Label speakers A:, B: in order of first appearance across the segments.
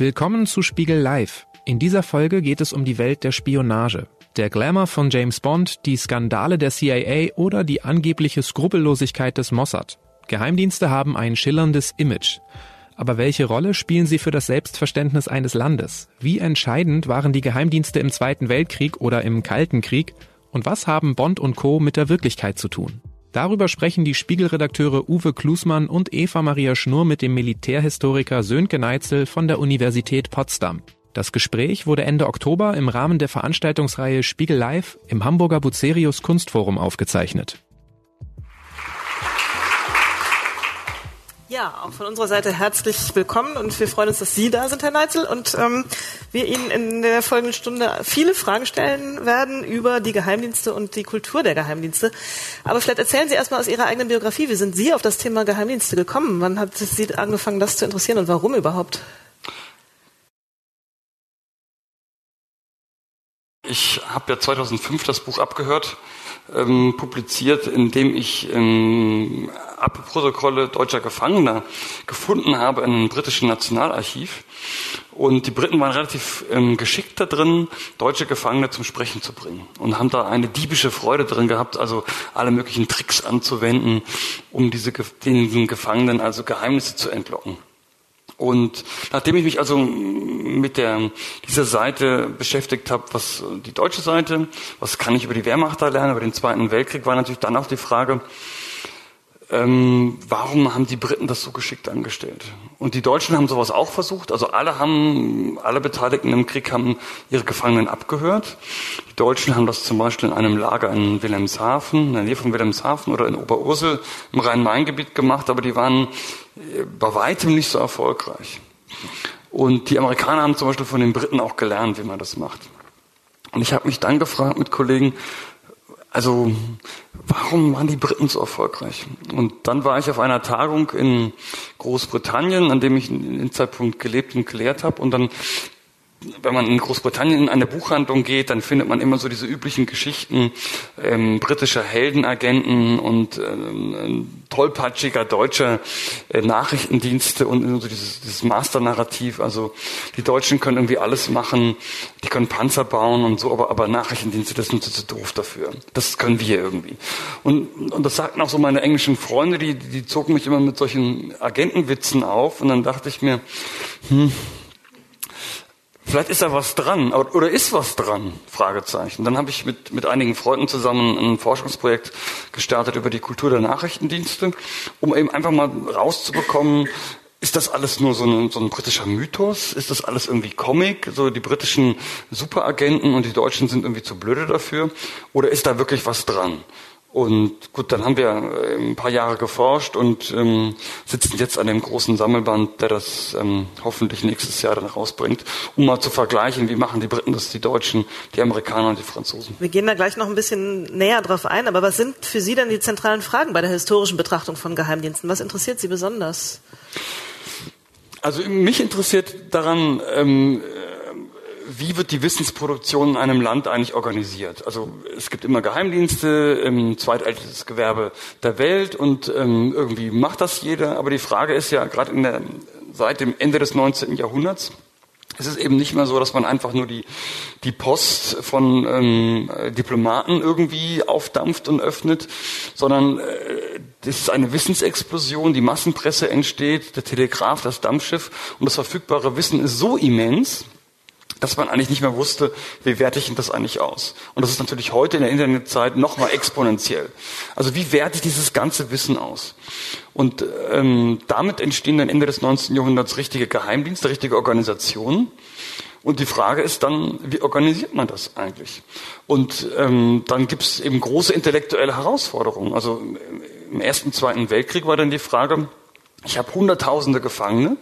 A: Willkommen zu Spiegel Live. In dieser Folge geht es um die Welt der Spionage. Der Glamour von James Bond, die Skandale der CIA oder die angebliche Skrupellosigkeit des Mossad. Geheimdienste haben ein schillerndes Image. Aber welche Rolle spielen sie für das Selbstverständnis eines Landes? Wie entscheidend waren die Geheimdienste im Zweiten Weltkrieg oder im Kalten Krieg? Und was haben Bond und Co. mit der Wirklichkeit zu tun? Darüber sprechen die Spiegelredakteure Uwe Klusmann und Eva Maria Schnurr mit dem Militärhistoriker Sönke Neitzel von der Universität Potsdam. Das Gespräch wurde Ende Oktober im Rahmen der Veranstaltungsreihe Spiegel Live im Hamburger Bucerius Kunstforum aufgezeichnet.
B: Ja, auch von unserer Seite herzlich willkommen und wir freuen uns, dass Sie da sind, Herr Neitzel, und ähm, wir Ihnen in der folgenden Stunde viele Fragen stellen werden über die Geheimdienste und die Kultur der Geheimdienste. Aber vielleicht erzählen Sie erstmal aus Ihrer eigenen Biografie, wie sind Sie auf das Thema Geheimdienste gekommen? Wann hat Sie angefangen, das zu interessieren und warum überhaupt?
C: Ich habe ja 2005 das Buch abgehört, ähm, publiziert, in dem ich ähm, Abprotokolle deutscher Gefangener gefunden habe in einem britischen Nationalarchiv. Und die Briten waren relativ ähm, geschickt da drin, deutsche Gefangene zum Sprechen zu bringen und haben da eine diebische Freude drin gehabt, also alle möglichen Tricks anzuwenden, um diese, diesen Gefangenen also Geheimnisse zu entlocken. Und nachdem ich mich also mit der, dieser Seite beschäftigt habe, was die deutsche Seite, was kann ich über die Wehrmacht da lernen, über den Zweiten Weltkrieg, war natürlich dann auch die Frage, ähm, warum haben die Briten das so geschickt angestellt? Und die Deutschen haben sowas auch versucht. Also alle haben, alle Beteiligten im Krieg haben ihre Gefangenen abgehört. Die Deutschen haben das zum Beispiel in einem Lager in Wilhelmshaven, in der Nähe von Wilhelmshaven oder in Oberursel im Rhein-Main-Gebiet gemacht, aber die waren äh, bei weitem nicht so erfolgreich. Und die Amerikaner haben zum Beispiel von den Briten auch gelernt, wie man das macht. Und ich habe mich dann gefragt mit Kollegen, also warum waren die Briten so erfolgreich? Und dann war ich auf einer Tagung in Großbritannien, an dem ich in dem Zeitpunkt gelebt und gelehrt habe. Und dann wenn man in Großbritannien in eine Buchhandlung geht, dann findet man immer so diese üblichen Geschichten ähm, britischer Heldenagenten und ähm, tollpatschiger deutscher äh, Nachrichtendienste und so dieses, dieses Master-Narrativ. Also die Deutschen können irgendwie alles machen, die können Panzer bauen und so, aber, aber Nachrichtendienste, das sind so doof dafür. Das können wir irgendwie. Und, und das sagten auch so meine englischen Freunde, die, die zogen mich immer mit solchen Agentenwitzen auf und dann dachte ich mir, hm, Vielleicht ist da was dran oder ist was dran? Fragezeichen. Dann habe ich mit, mit einigen Freunden zusammen ein Forschungsprojekt gestartet über die Kultur der Nachrichtendienste, um eben einfach mal rauszubekommen, ist das alles nur so ein, so ein britischer Mythos? Ist das alles irgendwie Comic? So die britischen Superagenten und die Deutschen sind irgendwie zu blöde dafür? Oder ist da wirklich was dran? Und gut, dann haben wir äh, ein paar Jahre geforscht und ähm, sitzen jetzt an dem großen Sammelband, der das ähm, hoffentlich nächstes Jahr dann rausbringt, um mal zu vergleichen, wie machen die Briten das, die Deutschen, die Amerikaner und die Franzosen.
B: Wir gehen da gleich noch ein bisschen näher drauf ein, aber was sind für Sie denn die zentralen Fragen bei der historischen Betrachtung von Geheimdiensten? Was interessiert Sie besonders?
C: Also mich interessiert daran, ähm, wie wird die Wissensproduktion in einem Land eigentlich organisiert? Also es gibt immer Geheimdienste, ähm, zweitältestes Gewerbe der Welt und ähm, irgendwie macht das jeder. Aber die Frage ist ja gerade in der, seit dem Ende des 19. Jahrhunderts, es ist eben nicht mehr so, dass man einfach nur die, die Post von ähm, Diplomaten irgendwie aufdampft und öffnet, sondern äh, das ist eine Wissensexplosion, die Massenpresse entsteht, der Telegraph, das Dampfschiff und das verfügbare Wissen ist so immens, dass man eigentlich nicht mehr wusste, wie werte ich denn das eigentlich aus? Und das ist natürlich heute in der Internetzeit noch mal exponentiell. Also wie werte ich dieses ganze Wissen aus? Und ähm, damit entstehen dann Ende des 19. Jahrhunderts richtige Geheimdienste, richtige Organisationen. Und die Frage ist dann, wie organisiert man das eigentlich? Und ähm, dann gibt es eben große intellektuelle Herausforderungen. Also im Ersten, Zweiten Weltkrieg war dann die Frage, ich habe hunderttausende Gefangene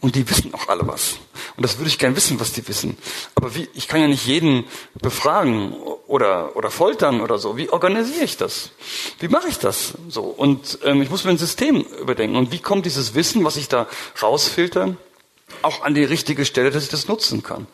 C: und die wissen auch alle was. Und das würde ich gern wissen, was die wissen. Aber wie, ich kann ja nicht jeden befragen oder, oder foltern oder so. Wie organisiere ich das? Wie mache ich das? So. Und ähm, ich muss mir ein System überdenken. Und wie kommt dieses Wissen, was ich da rausfilter, auch an die richtige Stelle, dass ich das nutzen kann?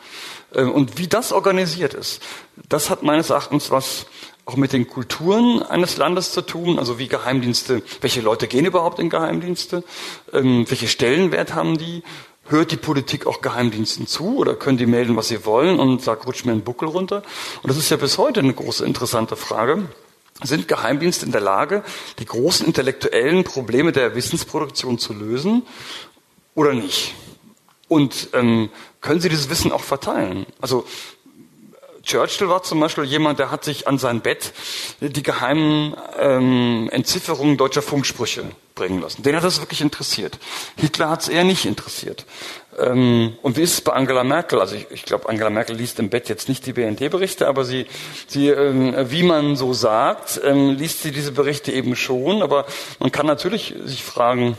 C: Ähm, und wie das organisiert ist, das hat meines Erachtens was auch mit den Kulturen eines Landes zu tun, also wie Geheimdienste, welche Leute gehen überhaupt in Geheimdienste, ähm, welche Stellenwert haben die, hört die Politik auch Geheimdiensten zu oder können die melden, was sie wollen und sagt, rutscht mir einen Buckel runter? Und das ist ja bis heute eine große interessante Frage. Sind Geheimdienste in der Lage, die großen intellektuellen Probleme der Wissensproduktion zu lösen oder nicht? Und ähm, können sie dieses Wissen auch verteilen? Also Churchill war zum Beispiel jemand, der hat sich an sein Bett die geheimen ähm, Entzifferungen deutscher Funksprüche bringen lassen. Den hat das wirklich interessiert. Hitler hat es eher nicht interessiert. Ähm, und wie ist es bei Angela Merkel? Also ich, ich glaube, Angela Merkel liest im Bett jetzt nicht die BND-Berichte, aber sie, sie ähm, wie man so sagt, ähm, liest sie diese Berichte eben schon. Aber man kann natürlich sich fragen,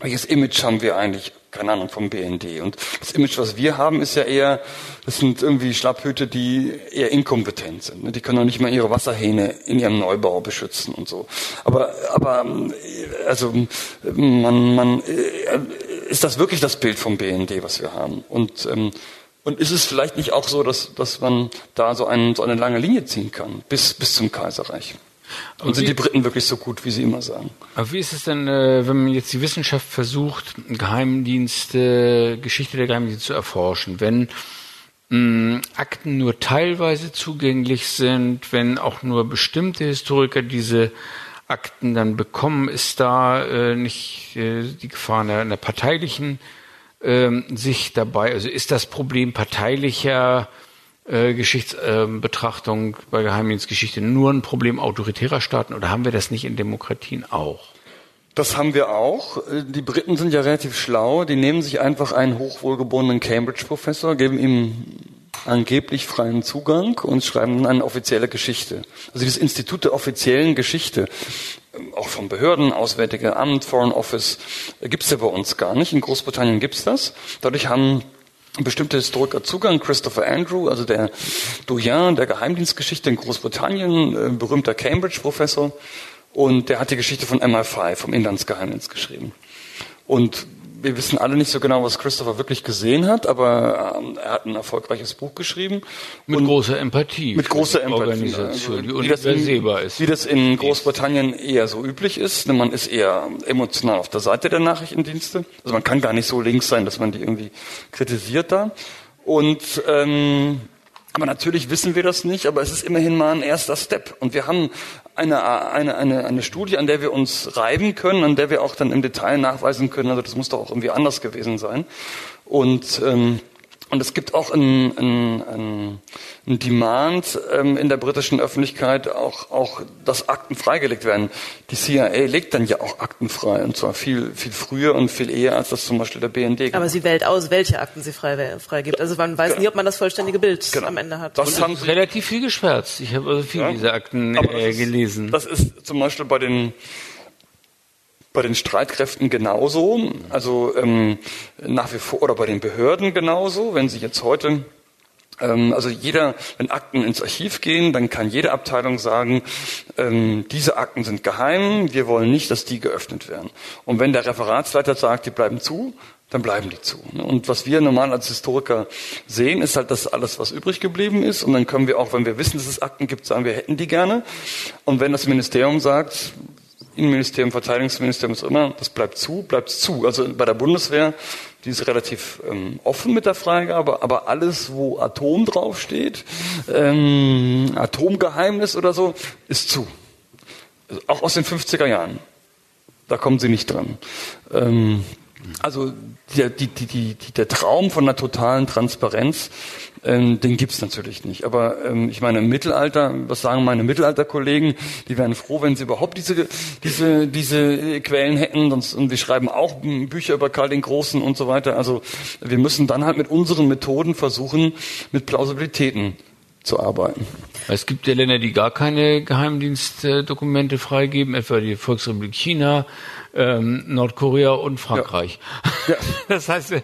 C: welches Image haben wir eigentlich keine Ahnung, vom BND. Und das Image, was wir haben, ist ja eher, das sind irgendwie Schlapphüte, die eher inkompetent sind. Ne? Die können auch nicht mal ihre Wasserhähne in ihrem Neubau beschützen und so. Aber, aber, also, man, man, äh, ist das wirklich das Bild vom BND, was wir haben? Und, ähm, und ist es vielleicht nicht auch so, dass, dass man da so, einen, so eine lange Linie ziehen kann, bis, bis zum Kaiserreich? Und sind die Briten wirklich so gut, wie sie immer sagen?
D: Aber wie ist es denn, äh, wenn man jetzt die Wissenschaft versucht, Geheimdienste, Geschichte der Geheimdienste zu erforschen, wenn mh, Akten nur teilweise zugänglich sind, wenn auch nur bestimmte Historiker diese Akten dann bekommen, ist da äh, nicht äh, die Gefahr einer, einer parteilichen äh, Sicht dabei? Also ist das Problem parteilicher äh, Geschichtsbetrachtung äh, bei Geheimdienstgeschichte nur ein Problem autoritärer Staaten oder haben wir das nicht in Demokratien auch?
C: Das haben wir auch. Die Briten sind ja relativ schlau. Die nehmen sich einfach einen hochwohlgeborenen Cambridge-Professor, geben ihm angeblich freien Zugang und schreiben dann eine offizielle Geschichte. Also das Institut der offiziellen Geschichte, ähm, auch von Behörden, Auswärtige Amt, Foreign Office, äh, gibt's ja bei uns gar nicht. In Großbritannien gibt's das. Dadurch haben bestimmte Historiker Zugang. Christopher Andrew, also der Doyen der Geheimdienstgeschichte in Großbritannien, äh, berühmter Cambridge-Professor. Und der hat die Geschichte von MI5, vom Inlandsgeheimdienst geschrieben. Und wir wissen alle nicht so genau, was Christopher wirklich gesehen hat, aber ähm, er hat ein erfolgreiches Buch geschrieben.
D: Mit großer Empathie.
C: Mit großer Empathie.
D: Organisation, die unübersehbar ist.
C: Wie das in Großbritannien eher so üblich ist. Man ist eher emotional auf der Seite der Nachrichtendienste. Also man kann gar nicht so links sein, dass man die irgendwie kritisiert da. Und ähm, aber natürlich wissen wir das nicht, aber es ist immerhin mal ein erster Step. Und wir haben eine, eine, eine, eine Studie, an der wir uns reiben können, an der wir auch dann im Detail nachweisen können, also das muss doch auch irgendwie anders gewesen sein. Und ähm, und es gibt auch ein, ein, ein, Demand ähm, in der britischen Öffentlichkeit, auch, auch, dass Akten freigelegt werden. Die CIA legt dann ja auch Akten frei, und zwar viel, viel früher und viel eher, als das zum Beispiel der BND
B: gibt. Aber sie wählt aus, welche Akten sie frei, freigibt. Also man weiß genau. nie, ob man das vollständige Bild genau. am Ende hat.
D: Das und haben sie relativ viel geschwärzt. Ich habe also viel ja, dieser Akten äh, gelesen.
C: Das ist zum Beispiel bei den bei den Streitkräften genauso, also ähm, nach wie vor oder bei den Behörden genauso. Wenn Sie jetzt heute ähm, also jeder, wenn Akten ins Archiv gehen, dann kann jede Abteilung sagen, ähm, diese Akten sind geheim, wir wollen nicht, dass die geöffnet werden. Und wenn der Referatsleiter sagt, die bleiben zu, dann bleiben die zu. Und was wir normal als Historiker sehen, ist halt das alles, was übrig geblieben ist. Und dann können wir auch, wenn wir wissen, dass es Akten gibt, sagen, wir hätten die gerne. Und wenn das Ministerium sagt, Innenministerium, Verteidigungsministerium, was immer, das bleibt zu, bleibt zu. Also bei der Bundeswehr, die ist relativ ähm, offen mit der Freigabe, aber alles, wo Atom draufsteht, ähm, Atomgeheimnis oder so, ist zu. Also auch aus den 50er Jahren. Da kommen sie nicht dran. Ähm, also die, die, die, der Traum von einer totalen Transparenz, ähm, den gibt's natürlich nicht. Aber ähm, ich meine, im Mittelalter, was sagen meine Mittelalterkollegen, die wären froh, wenn sie überhaupt diese, diese, diese Quellen hätten. Sonst, und wir schreiben auch Bücher über Karl den Großen und so weiter. Also wir müssen dann halt mit unseren Methoden versuchen, mit Plausibilitäten zu arbeiten.
D: Es gibt ja Länder, die gar keine Geheimdienstdokumente freigeben, etwa die Volksrepublik China, ähm, Nordkorea und Frankreich. Ja. Ja. Das heißt, ja.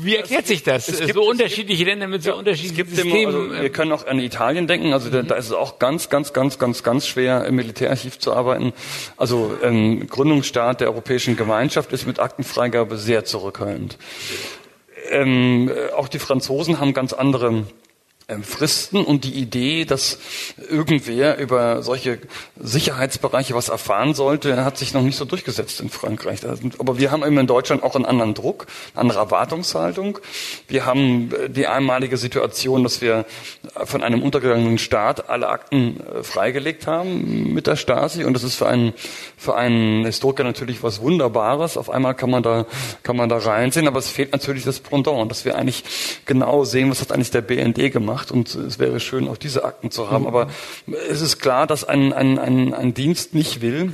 D: wie erklärt sich das? Es gibt, so unterschiedliche gibt, Länder mit so unterschiedlichen Systemen.
C: also wir können auch an Italien denken. Also da, da, ist es auch ganz, ganz, ganz, ganz, ganz schwer, im Militärarchiv zu arbeiten. Also ähm, Gründungsstaat der Europäischen Gemeinschaft ist mit Aktenfreigabe sehr zurückhaltend. Ähm, auch die Franzosen haben ganz andere ähm, Fristen und die Idee, dass irgendwer über solche Sicherheitsbereiche was erfahren sollte, hat sich noch nicht so durchgesetzt in Frankreich. Aber wir haben eben in Deutschland auch einen anderen Druck, eine andere Erwartungshaltung. Wir haben äh, die einmalige Situation, dass wir von einem untergegangenen Staat alle Akten äh, freigelegt haben mit der Stasi und das ist für einen, für einen Historiker natürlich was Wunderbares. Auf einmal kann man da, kann man da reinsehen, aber es fehlt natürlich das Pendant, dass wir eigentlich genau sehen, was hat eigentlich der BND gemacht gemacht und es wäre schön, auch diese Akten zu haben. Mhm. Aber es ist klar, dass ein, ein, ein, ein Dienst nicht will,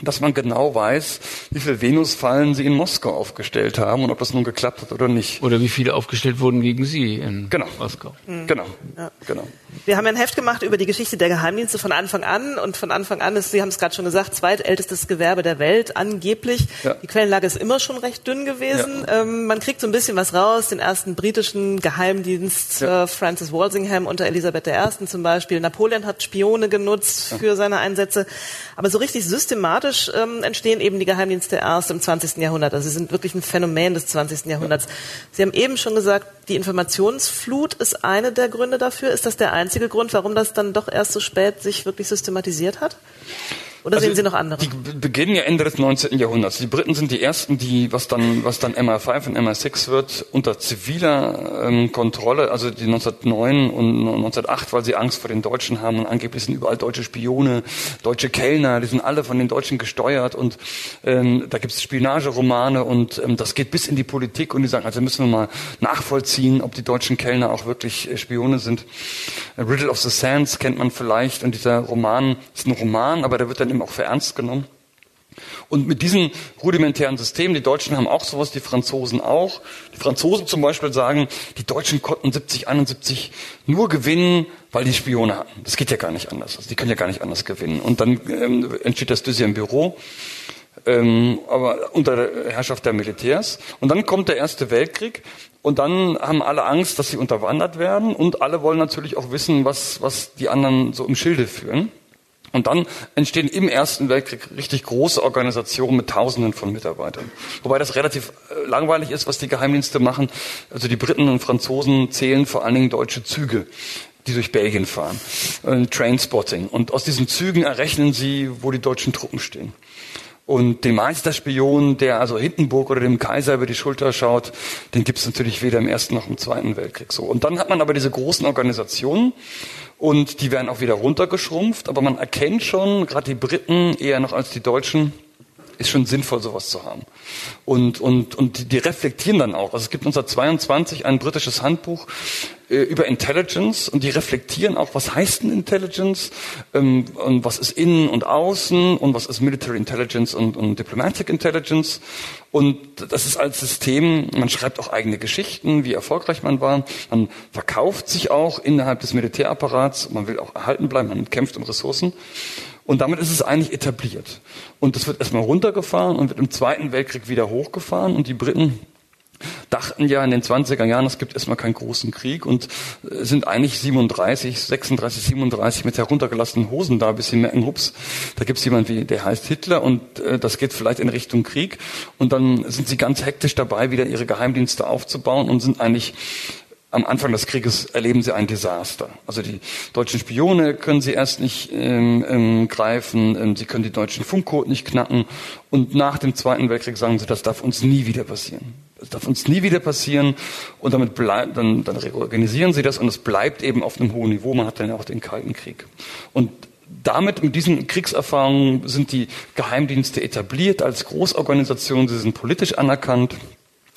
C: dass man genau weiß, wie viele Venusfallen sie in Moskau aufgestellt haben und ob das nun geklappt hat oder nicht.
D: Oder wie viele aufgestellt wurden gegen sie in
C: genau.
D: Moskau.
C: Mhm. Genau. Ja.
B: genau. Wir haben ein Heft gemacht über die Geschichte der Geheimdienste von Anfang an und von Anfang an ist, Sie haben es gerade schon gesagt, zweitältestes Gewerbe der Welt angeblich. Ja. Die Quellenlage ist immer schon recht dünn gewesen. Ja. Ähm, man kriegt so ein bisschen was raus, den ersten britischen Geheimdienst äh, Francis Walsingham unter Elisabeth I. zum Beispiel. Napoleon hat Spione genutzt für seine Einsätze. Aber so richtig systematisch ähm, entstehen eben die Geheimdienste erst im 20. Jahrhundert. Also sie sind wirklich ein Phänomen des 20. Jahrhunderts. Sie haben eben schon gesagt, die Informationsflut ist eine der Gründe dafür. Ist das der einzige Grund, warum das dann doch erst so spät sich wirklich systematisiert hat? Oder also sehen Sie noch andere?
C: Die beginnen ja Ende des 19. Jahrhunderts. Die Briten sind die ersten, die, was dann, was dann MI5 und MI6 wird, unter ziviler ähm, Kontrolle, also die 1909 und 1908, weil sie Angst vor den Deutschen haben und angeblich sind überall deutsche Spione, deutsche Kellner, die sind alle von den Deutschen gesteuert und ähm, da gibt es Spionageromane und ähm, das geht bis in die Politik und die sagen, also müssen wir mal nachvollziehen, ob die deutschen Kellner auch wirklich äh, Spione sind. Riddle of the Sands kennt man vielleicht und dieser Roman ist ein Roman, aber der wird dann auch für ernst genommen. Und mit diesem rudimentären System, die Deutschen haben auch sowas, die Franzosen auch. Die Franzosen zum Beispiel sagen, die Deutschen konnten 70, 71 nur gewinnen, weil die Spione hatten. Das geht ja gar nicht anders. Also die können ja gar nicht anders gewinnen. Und dann ähm, entsteht das Deuxième Büro, ähm, aber unter der Herrschaft der Militärs. Und dann kommt der Erste Weltkrieg. Und dann haben alle Angst, dass sie unterwandert werden. Und alle wollen natürlich auch wissen, was, was die anderen so im Schilde führen. Und dann entstehen im Ersten Weltkrieg richtig große Organisationen mit Tausenden von Mitarbeitern. Wobei das relativ äh, langweilig ist, was die Geheimdienste machen. Also die Briten und Franzosen zählen vor allen Dingen deutsche Züge die durch Belgien fahren. Äh, Trainspotting. Und aus diesen Zügen errechnen sie, wo die deutschen Truppen stehen. Und den Meisterspion, der also Hindenburg oder dem Kaiser über die Schulter schaut, den gibt es natürlich weder im Ersten noch im Zweiten Weltkrieg so. Und dann hat man aber diese großen Organisationen und die werden auch wieder runtergeschrumpft, aber man erkennt schon, gerade die Briten eher noch als die Deutschen, ist schon sinnvoll, sowas zu haben. Und, und, und die, reflektieren dann auch. Also es gibt 1922 ein britisches Handbuch äh, über Intelligence und die reflektieren auch, was heißt denn Intelligence ähm, und was ist Innen und Außen und was ist Military Intelligence und, und Diplomatic Intelligence. Und das ist als System, man schreibt auch eigene Geschichten, wie erfolgreich man war. Man verkauft sich auch innerhalb des Militärapparats, man will auch erhalten bleiben, man kämpft um Ressourcen. Und damit ist es eigentlich etabliert. Und das wird erstmal runtergefahren und wird im Zweiten Weltkrieg wieder hochgefahren. Und die Briten dachten ja in den 20er Jahren, es gibt erstmal keinen großen Krieg und äh, sind eigentlich 37, 36, 37 mit heruntergelassenen Hosen da, bis sie merken, hups, da gibt's jemand wie, der heißt Hitler und äh, das geht vielleicht in Richtung Krieg. Und dann sind sie ganz hektisch dabei, wieder ihre Geheimdienste aufzubauen und sind eigentlich am Anfang des Krieges erleben sie ein Desaster. Also die deutschen Spione können sie erst nicht ähm, ähm, greifen, ähm, sie können die deutschen Funkcode nicht knacken und nach dem Zweiten Weltkrieg sagen sie, das darf uns nie wieder passieren. Das darf uns nie wieder passieren und damit bleibt, dann, dann reorganisieren sie das und es bleibt eben auf einem hohen Niveau. Man hat dann auch den Kalten Krieg. Und damit, mit diesen Kriegserfahrungen sind die Geheimdienste etabliert als Großorganisation, sie sind politisch anerkannt.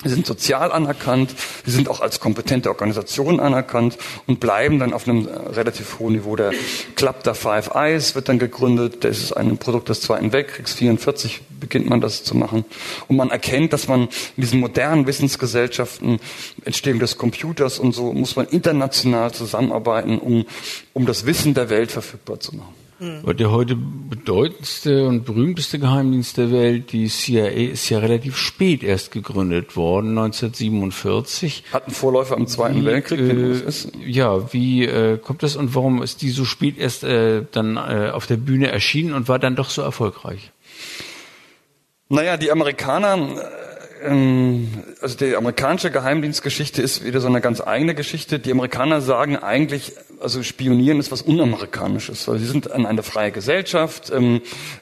C: Sie sind sozial anerkannt, sie sind auch als kompetente Organisation anerkannt und bleiben dann auf einem äh, relativ hohen Niveau. Der Club der Five Eyes wird dann gegründet, das ist ein Produkt des Zweiten Weltkriegs, 44 beginnt man das zu machen. Und man erkennt, dass man in diesen modernen Wissensgesellschaften, Entstehung des Computers und so, muss man international zusammenarbeiten, um, um das Wissen der Welt verfügbar zu machen.
D: Mhm. Der heute bedeutendste und berühmteste Geheimdienst der Welt, die CIA, ist ja relativ spät erst gegründet worden, 1947.
C: Hat einen Vorläufer im Zweiten wie, Weltkrieg,
D: äh, ist. Ja, wie äh, kommt das und warum ist die so spät erst äh, dann äh, auf der Bühne erschienen und war dann doch so erfolgreich?
C: Naja, die Amerikaner ähm, also die amerikanische Geheimdienstgeschichte ist wieder so eine ganz eigene Geschichte. Die Amerikaner sagen eigentlich, also Spionieren ist was Unamerikanisches, weil sie sind an eine freie Gesellschaft, ähm,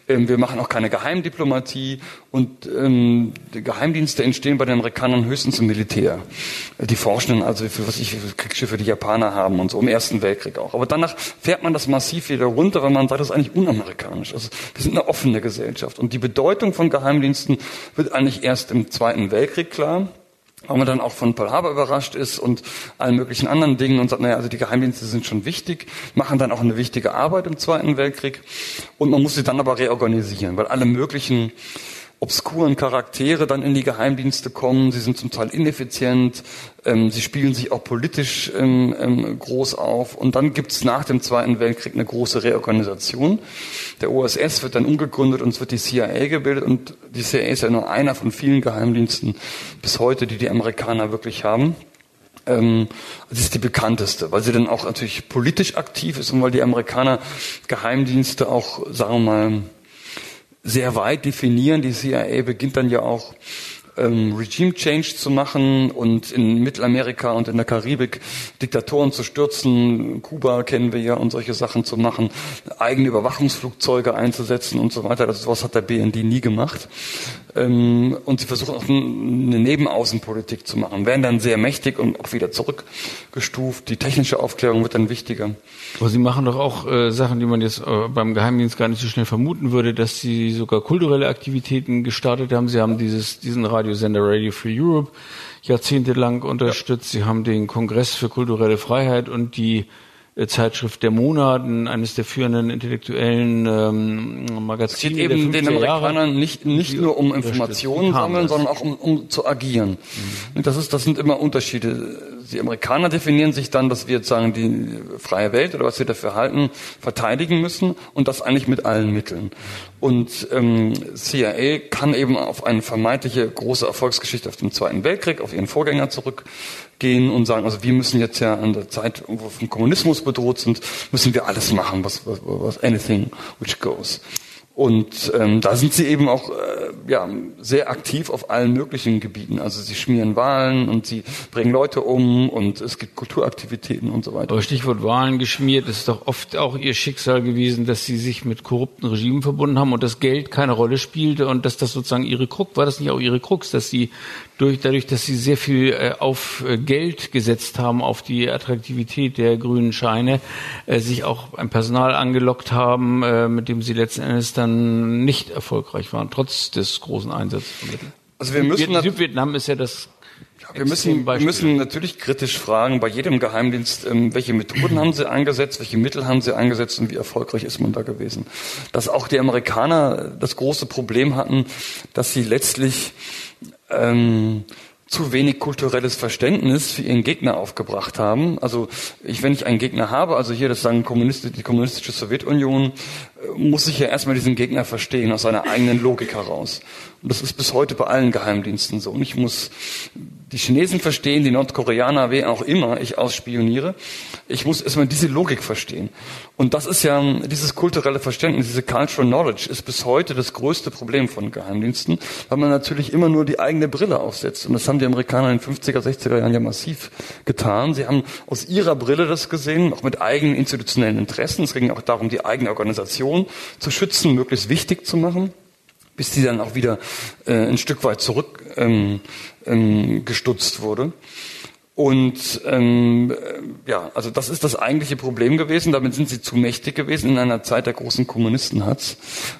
C: ähm, wir machen auch keine Geheimdiplomatie und ähm, die Geheimdienste entstehen bei den Amerikanern höchstens im Militär. Die forschen also, für was ich für Kriegsschiffe die Japaner haben und so, im Ersten Weltkrieg auch. Aber danach fährt man das massiv wieder runter, weil man sagt, das ist eigentlich unamerikanisch. Also wir sind eine offene Gesellschaft. Und die Bedeutung von Geheimdiensten wird eigentlich erst im Zweiten Weltkrieg klar weil man dann auch von Pearl Harbor überrascht ist und allen möglichen anderen Dingen und sagt, naja, also die Geheimdienste sind schon wichtig, machen dann auch eine wichtige Arbeit im Zweiten Weltkrieg. Und man muss sie dann aber reorganisieren, weil alle möglichen obskuren Charaktere dann in die Geheimdienste kommen. Sie sind zum Teil ineffizient. Ähm, sie spielen sich auch politisch ähm, ähm, groß auf. Und dann gibt es nach dem Zweiten Weltkrieg eine große Reorganisation. Der OSS wird dann umgegründet und es wird die CIA gebildet. Und die CIA ist ja nur einer von vielen Geheimdiensten bis heute, die die Amerikaner wirklich haben. Ähm, das ist die bekannteste, weil sie dann auch natürlich politisch aktiv ist und weil die Amerikaner Geheimdienste auch, sagen wir mal, sehr weit definieren. Die CIA beginnt dann ja auch ähm, Regime Change zu machen und in Mittelamerika und in der Karibik Diktatoren zu stürzen. Kuba kennen wir ja und solche Sachen zu machen, eigene Überwachungsflugzeuge einzusetzen und so weiter. Das sowas hat der BND nie gemacht. Ähm, und sie versuchen auch eine Nebenaußenpolitik zu machen, werden dann sehr mächtig und auch wieder zurückgestuft. Die technische Aufklärung wird dann wichtiger.
D: Aber sie machen doch auch äh, Sachen, die man jetzt äh, beim Geheimdienst gar nicht so schnell vermuten würde, dass sie sogar kulturelle Aktivitäten gestartet haben. Sie haben dieses, diesen Radiosender Radio Free Europe jahrzehntelang unterstützt. Sie haben den Kongress für kulturelle Freiheit und die äh, Zeitschrift Der Monat, eines der führenden intellektuellen ähm, Magazine.
C: Es geht eben den Amerikanern nicht, nicht nur um Informationen sammeln, sondern auch um, um zu agieren. Mhm. Das, ist, das sind immer Unterschiede. Die Amerikaner definieren sich dann, dass wir jetzt sagen, die freie Welt oder was wir dafür halten, verteidigen müssen und das eigentlich mit allen Mitteln. Und ähm, CIA kann eben auf eine vermeintliche große Erfolgsgeschichte auf dem Zweiten Weltkrieg, auf ihren Vorgänger zurückgehen und sagen, also wir müssen jetzt ja an der Zeit, wo wir vom Kommunismus bedroht sind, müssen wir alles machen, was, was, was anything which goes. Und ähm, da sind sie eben auch äh, ja, sehr aktiv auf allen möglichen Gebieten. Also sie schmieren Wahlen und sie bringen Leute um und es gibt Kulturaktivitäten und so weiter.
D: Aber Stichwort Wahlen geschmiert ist doch oft auch ihr Schicksal gewesen, dass sie sich mit korrupten Regimen verbunden haben und das Geld keine Rolle spielte und dass das sozusagen ihre Krux, war das nicht auch ihre Krux, dass sie durch, dadurch, dass sie sehr viel äh, auf äh, Geld gesetzt haben, auf die Attraktivität der grünen Scheine, äh, sich auch ein Personal angelockt haben, äh, mit dem sie letzten Endes dann nicht erfolgreich waren, trotz des großen Einsatzes von Mitteln.
C: Also wir müssen
D: Südvietnam ist ja das
C: wir müssen, wir müssen natürlich kritisch fragen bei jedem Geheimdienst, ähm, welche Methoden haben sie eingesetzt, welche Mittel haben sie eingesetzt und wie erfolgreich ist man da gewesen. Dass auch die Amerikaner das große Problem hatten, dass sie letztlich ähm, zu wenig kulturelles Verständnis für ihren Gegner aufgebracht haben. Also ich, wenn ich einen Gegner habe, also hier das sagen Kommunist, die kommunistische Sowjetunion, äh, muss ich ja erstmal diesen Gegner verstehen aus seiner eigenen Logik heraus. Und das ist bis heute bei allen Geheimdiensten so. Und ich muss die Chinesen verstehen, die Nordkoreaner, wer auch immer ich ausspioniere. Ich muss erstmal diese Logik verstehen. Und das ist ja, dieses kulturelle Verständnis, diese Cultural Knowledge ist bis heute das größte Problem von Geheimdiensten, weil man natürlich immer nur die eigene Brille aufsetzt. Und das haben die Amerikaner in den 50er, 60er Jahren ja massiv getan. Sie haben aus ihrer Brille das gesehen, auch mit eigenen institutionellen Interessen. Es ging auch darum, die eigene Organisation zu schützen, möglichst wichtig zu machen bis die dann auch wieder äh, ein Stück weit zurück ähm, ähm, wurde. Und ähm, ja, also das ist das eigentliche Problem gewesen. Damit sind sie zu mächtig gewesen in einer Zeit der großen Kommunisten hat's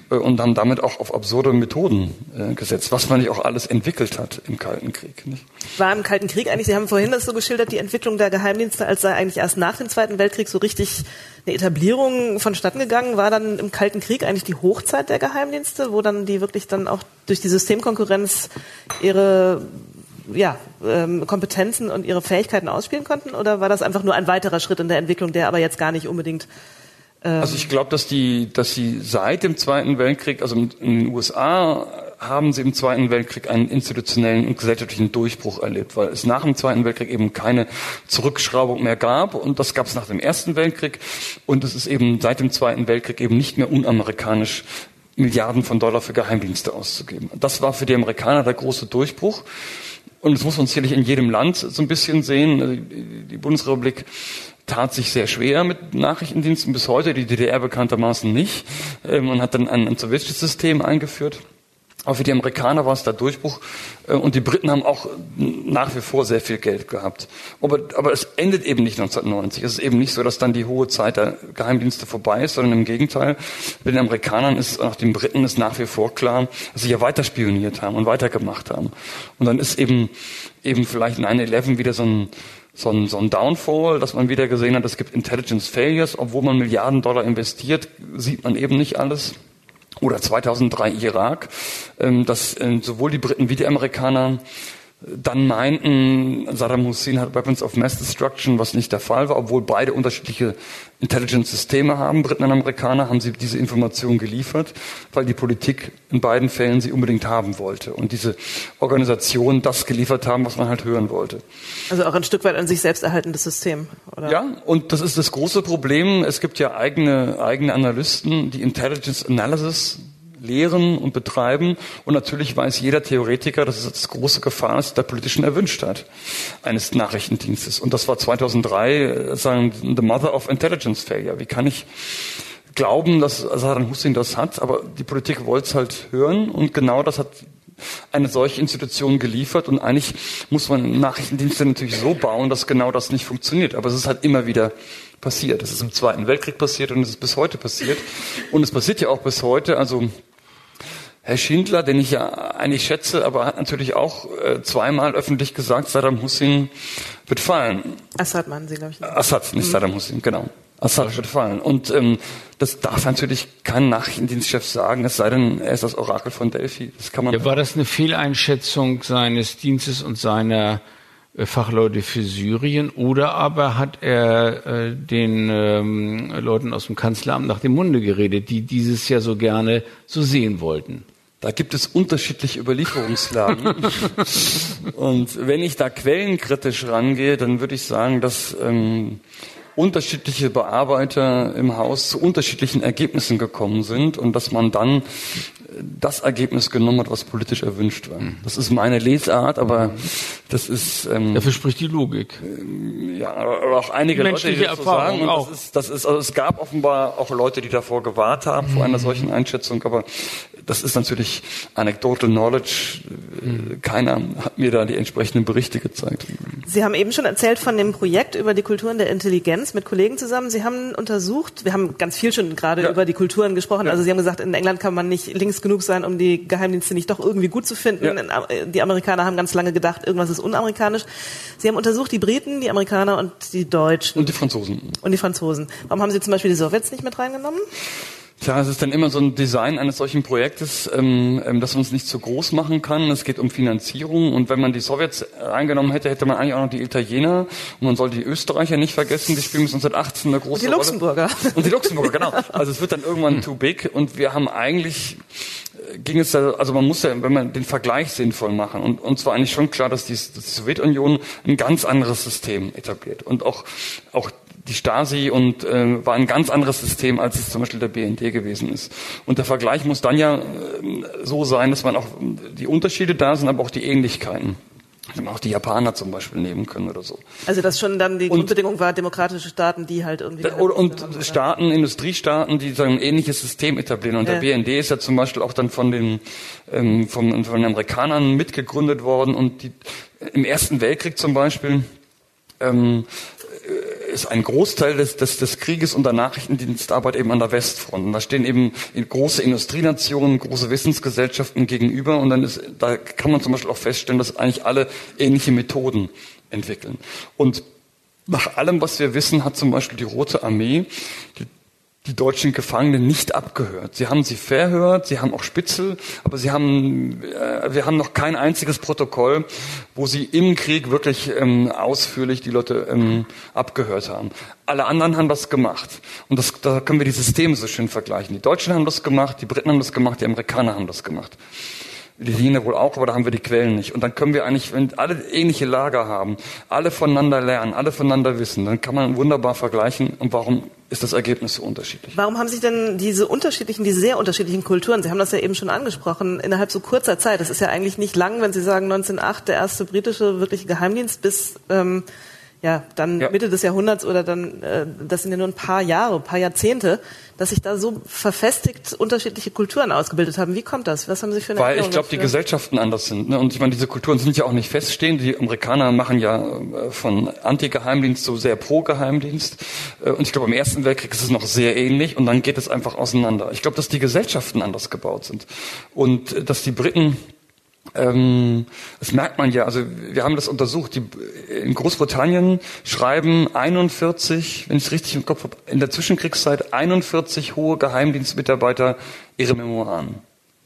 C: äh, und haben damit auch auf absurde Methoden äh, gesetzt, was man nicht auch alles entwickelt hat im Kalten Krieg. Nicht?
B: War im Kalten Krieg eigentlich? Sie haben vorhin das so geschildert, die Entwicklung der Geheimdienste, als sei eigentlich erst nach dem Zweiten Weltkrieg so richtig eine Etablierung vonstatten gegangen. War dann im Kalten Krieg eigentlich die Hochzeit der Geheimdienste, wo dann die wirklich dann auch durch die Systemkonkurrenz ihre ja, ähm, Kompetenzen und ihre Fähigkeiten ausspielen konnten? Oder war das einfach nur ein weiterer Schritt in der Entwicklung, der aber jetzt gar nicht unbedingt
C: ähm also ich glaube, dass die, dass sie seit dem Zweiten Weltkrieg, also in den USA haben sie im Zweiten Weltkrieg einen institutionellen und gesellschaftlichen Durchbruch erlebt, weil es nach dem Zweiten Weltkrieg eben keine Zurückschraubung mehr gab und das gab es nach dem Ersten Weltkrieg und es ist eben seit dem Zweiten Weltkrieg eben nicht mehr unamerikanisch Milliarden von Dollar für Geheimdienste auszugeben. Das war für die Amerikaner der große Durchbruch. Und das muss man sicherlich in jedem Land so ein bisschen sehen. Die Bundesrepublik tat sich sehr schwer mit Nachrichtendiensten bis heute, die DDR bekanntermaßen nicht, ähm, und hat dann ein, ein sowjetisches System eingeführt. Aber für die Amerikaner war es der Durchbruch äh, und die Briten haben auch nach wie vor sehr viel Geld gehabt. Aber, aber es endet eben nicht 1990. Es ist eben nicht so, dass dann die hohe Zeit der Geheimdienste vorbei ist, sondern im Gegenteil. Bei den Amerikanern ist, auch den Briten ist nach wie vor klar, dass sie ja weiter spioniert haben und weitergemacht haben. Und dann ist eben, eben vielleicht 9-11 wieder so ein, so ein, so ein Downfall, dass man wieder gesehen hat, es gibt Intelligence Failures, obwohl man Milliarden Dollar investiert, sieht man eben nicht alles oder 2003 Irak, ähm, dass äh, sowohl die Briten wie die Amerikaner dann meinten, Saddam Hussein hat Weapons of Mass Destruction, was nicht der Fall war, obwohl beide unterschiedliche Intelligence-Systeme haben, Briten und Amerikaner, haben sie diese Information geliefert, weil die Politik in beiden Fällen sie unbedingt haben wollte und diese Organisation das geliefert haben, was man halt hören wollte.
B: Also auch ein Stück weit an sich selbst erhaltendes System,
C: oder? Ja, und das ist das große Problem. Es gibt ja eigene, eigene Analysten, die Intelligence Analysis lehren und betreiben. Und natürlich weiß jeder Theoretiker, dass es das große Gefahr ist der politischen Erwünschtheit eines Nachrichtendienstes. Und das war 2003 äh, sagen the mother of intelligence failure. Wie kann ich glauben, dass Saddam Hussein das hat? Aber die Politik wollte es halt hören und genau das hat eine solche Institution geliefert und eigentlich muss man Nachrichtendienste natürlich so bauen, dass genau das nicht funktioniert. Aber es ist halt immer wieder passiert. Es ist im Zweiten Weltkrieg passiert und es ist bis heute passiert. Und es passiert ja auch bis heute. Also Herr Schindler, den ich ja eigentlich schätze, aber hat natürlich auch äh, zweimal öffentlich gesagt, Saddam Hussein wird fallen.
B: Assad meinen Sie, glaube ich.
C: Assad, nicht mhm. Saddam Hussein, genau. Assad wird fallen. Und ähm, das darf natürlich kein Nachrichtendienstchef sagen, es sei denn, er ist das Orakel von Delphi. Das kann man.
D: Ja, war das eine Fehleinschätzung seines Dienstes und seiner äh, Fachleute für Syrien oder aber hat er äh, den ähm, Leuten aus dem Kanzleramt nach dem Munde geredet, die dieses ja so gerne so sehen wollten?
C: Da gibt es unterschiedliche Überlieferungslagen. und wenn ich da quellenkritisch rangehe, dann würde ich sagen, dass ähm, unterschiedliche Bearbeiter im Haus zu unterschiedlichen Ergebnissen gekommen sind und dass man dann das Ergebnis genommen hat, was politisch erwünscht war. Mhm. Das ist meine Lesart, aber das ist
D: ähm, dafür spricht die Logik.
C: Ähm, ja, aber auch einige
D: Leute, die das so sagen. Und
C: auch. Das ist, das ist, also es gab offenbar auch Leute, die davor gewahrt haben vor einer mhm. solchen Einschätzung, aber das ist natürlich anecdotal knowledge. Mhm. Keiner hat mir da die entsprechenden Berichte gezeigt.
B: Sie haben eben schon erzählt von dem Projekt über die Kulturen der Intelligenz mit Kollegen zusammen. Sie haben untersucht, wir haben ganz viel schon gerade ja. über die Kulturen gesprochen. Ja. Also Sie haben gesagt, in England kann man nicht links genug sein, um die Geheimdienste nicht doch irgendwie gut zu finden. Ja. Die Amerikaner haben ganz lange gedacht, irgendwas ist unamerikanisch. Sie haben untersucht die Briten, die Amerikaner und die Deutschen.
C: Und die Franzosen.
B: Und die Franzosen. Warum haben Sie zum Beispiel die Sowjets nicht mit reingenommen?
C: Tja, es ist dann immer so ein Design eines solchen Projektes, ähm, ähm, dass man es nicht zu groß machen kann. Es geht um Finanzierung und wenn man die Sowjets reingenommen hätte, hätte man eigentlich auch noch die Italiener und man sollte die Österreicher nicht vergessen, die spielen bis 1918 eine große
B: Und die Luxemburger.
C: Rolle. Und die Luxemburger, genau. Also es wird dann irgendwann too big und wir haben eigentlich äh, ging es da, also man muss ja, wenn man den Vergleich sinnvoll machen und uns war eigentlich schon klar, dass die, dass die Sowjetunion ein ganz anderes System etabliert und auch auch die Stasi und äh, war ein ganz anderes System, als es zum Beispiel der BND gewesen ist. Und der Vergleich muss dann ja äh, so sein, dass man auch die Unterschiede da sind, aber auch die Ähnlichkeiten. Hätte man auch die Japaner zum Beispiel nehmen können oder so.
B: Also das schon dann die und, Grundbedingung war, demokratische Staaten, die halt irgendwie...
C: Und, und Staaten, oder? Industriestaaten, die sagen, ein ähnliches System etablieren. Und ja. der BND ist ja zum Beispiel auch dann von den, ähm, von, von den Amerikanern mitgegründet worden. Und die, im Ersten Weltkrieg zum Beispiel ähm, ist ein Großteil des, des, des Krieges und der Nachrichtendienstarbeit eben an der Westfront. Und da stehen eben große Industrienationen, große Wissensgesellschaften gegenüber und dann ist, da kann man zum Beispiel auch feststellen, dass eigentlich alle ähnliche Methoden entwickeln. Und nach allem, was wir wissen, hat zum Beispiel die Rote Armee die die deutschen Gefangenen nicht abgehört. Sie haben sie verhört, sie haben auch Spitzel, aber sie haben, äh, wir haben noch kein einziges Protokoll, wo sie im Krieg wirklich ähm, ausführlich die Leute ähm, abgehört haben. Alle anderen haben das gemacht. Und das, da können wir die Systeme so schön vergleichen. Die Deutschen haben das gemacht, die Briten haben das gemacht, die Amerikaner haben das gemacht. Die Linie wohl auch, aber da haben wir die Quellen nicht. Und dann können wir eigentlich, wenn alle ähnliche Lager haben, alle voneinander lernen, alle voneinander wissen, dann kann man wunderbar vergleichen. Und warum ist das Ergebnis so unterschiedlich?
B: Warum haben sich denn diese unterschiedlichen, diese sehr unterschiedlichen Kulturen, Sie haben das ja eben schon angesprochen, innerhalb so kurzer Zeit, das ist ja eigentlich nicht lang, wenn Sie sagen 1908 der erste britische wirkliche Geheimdienst bis ähm, ja, dann ja. Mitte des Jahrhunderts oder dann, äh, das sind ja nur ein paar Jahre, ein paar Jahrzehnte, dass sich da so verfestigt unterschiedliche Kulturen ausgebildet haben. Wie kommt das? Was haben Sie für eine
C: Weil ich glaube, die Gesellschaften anders sind. Ne? Und ich meine, diese Kulturen sind ja auch nicht feststehend. Die Amerikaner machen ja äh, von Anti-Geheimdienst so sehr Pro-Geheimdienst. Äh, und ich glaube, im Ersten Weltkrieg ist es noch sehr ähnlich und dann geht es einfach auseinander. Ich glaube, dass die Gesellschaften anders gebaut sind. Und äh, dass die Briten ähm, das merkt man ja, also wir haben das untersucht. Die, in Großbritannien schreiben 41, wenn ich es richtig im Kopf habe, in der Zwischenkriegszeit 41 hohe Geheimdienstmitarbeiter ihre Memoiren.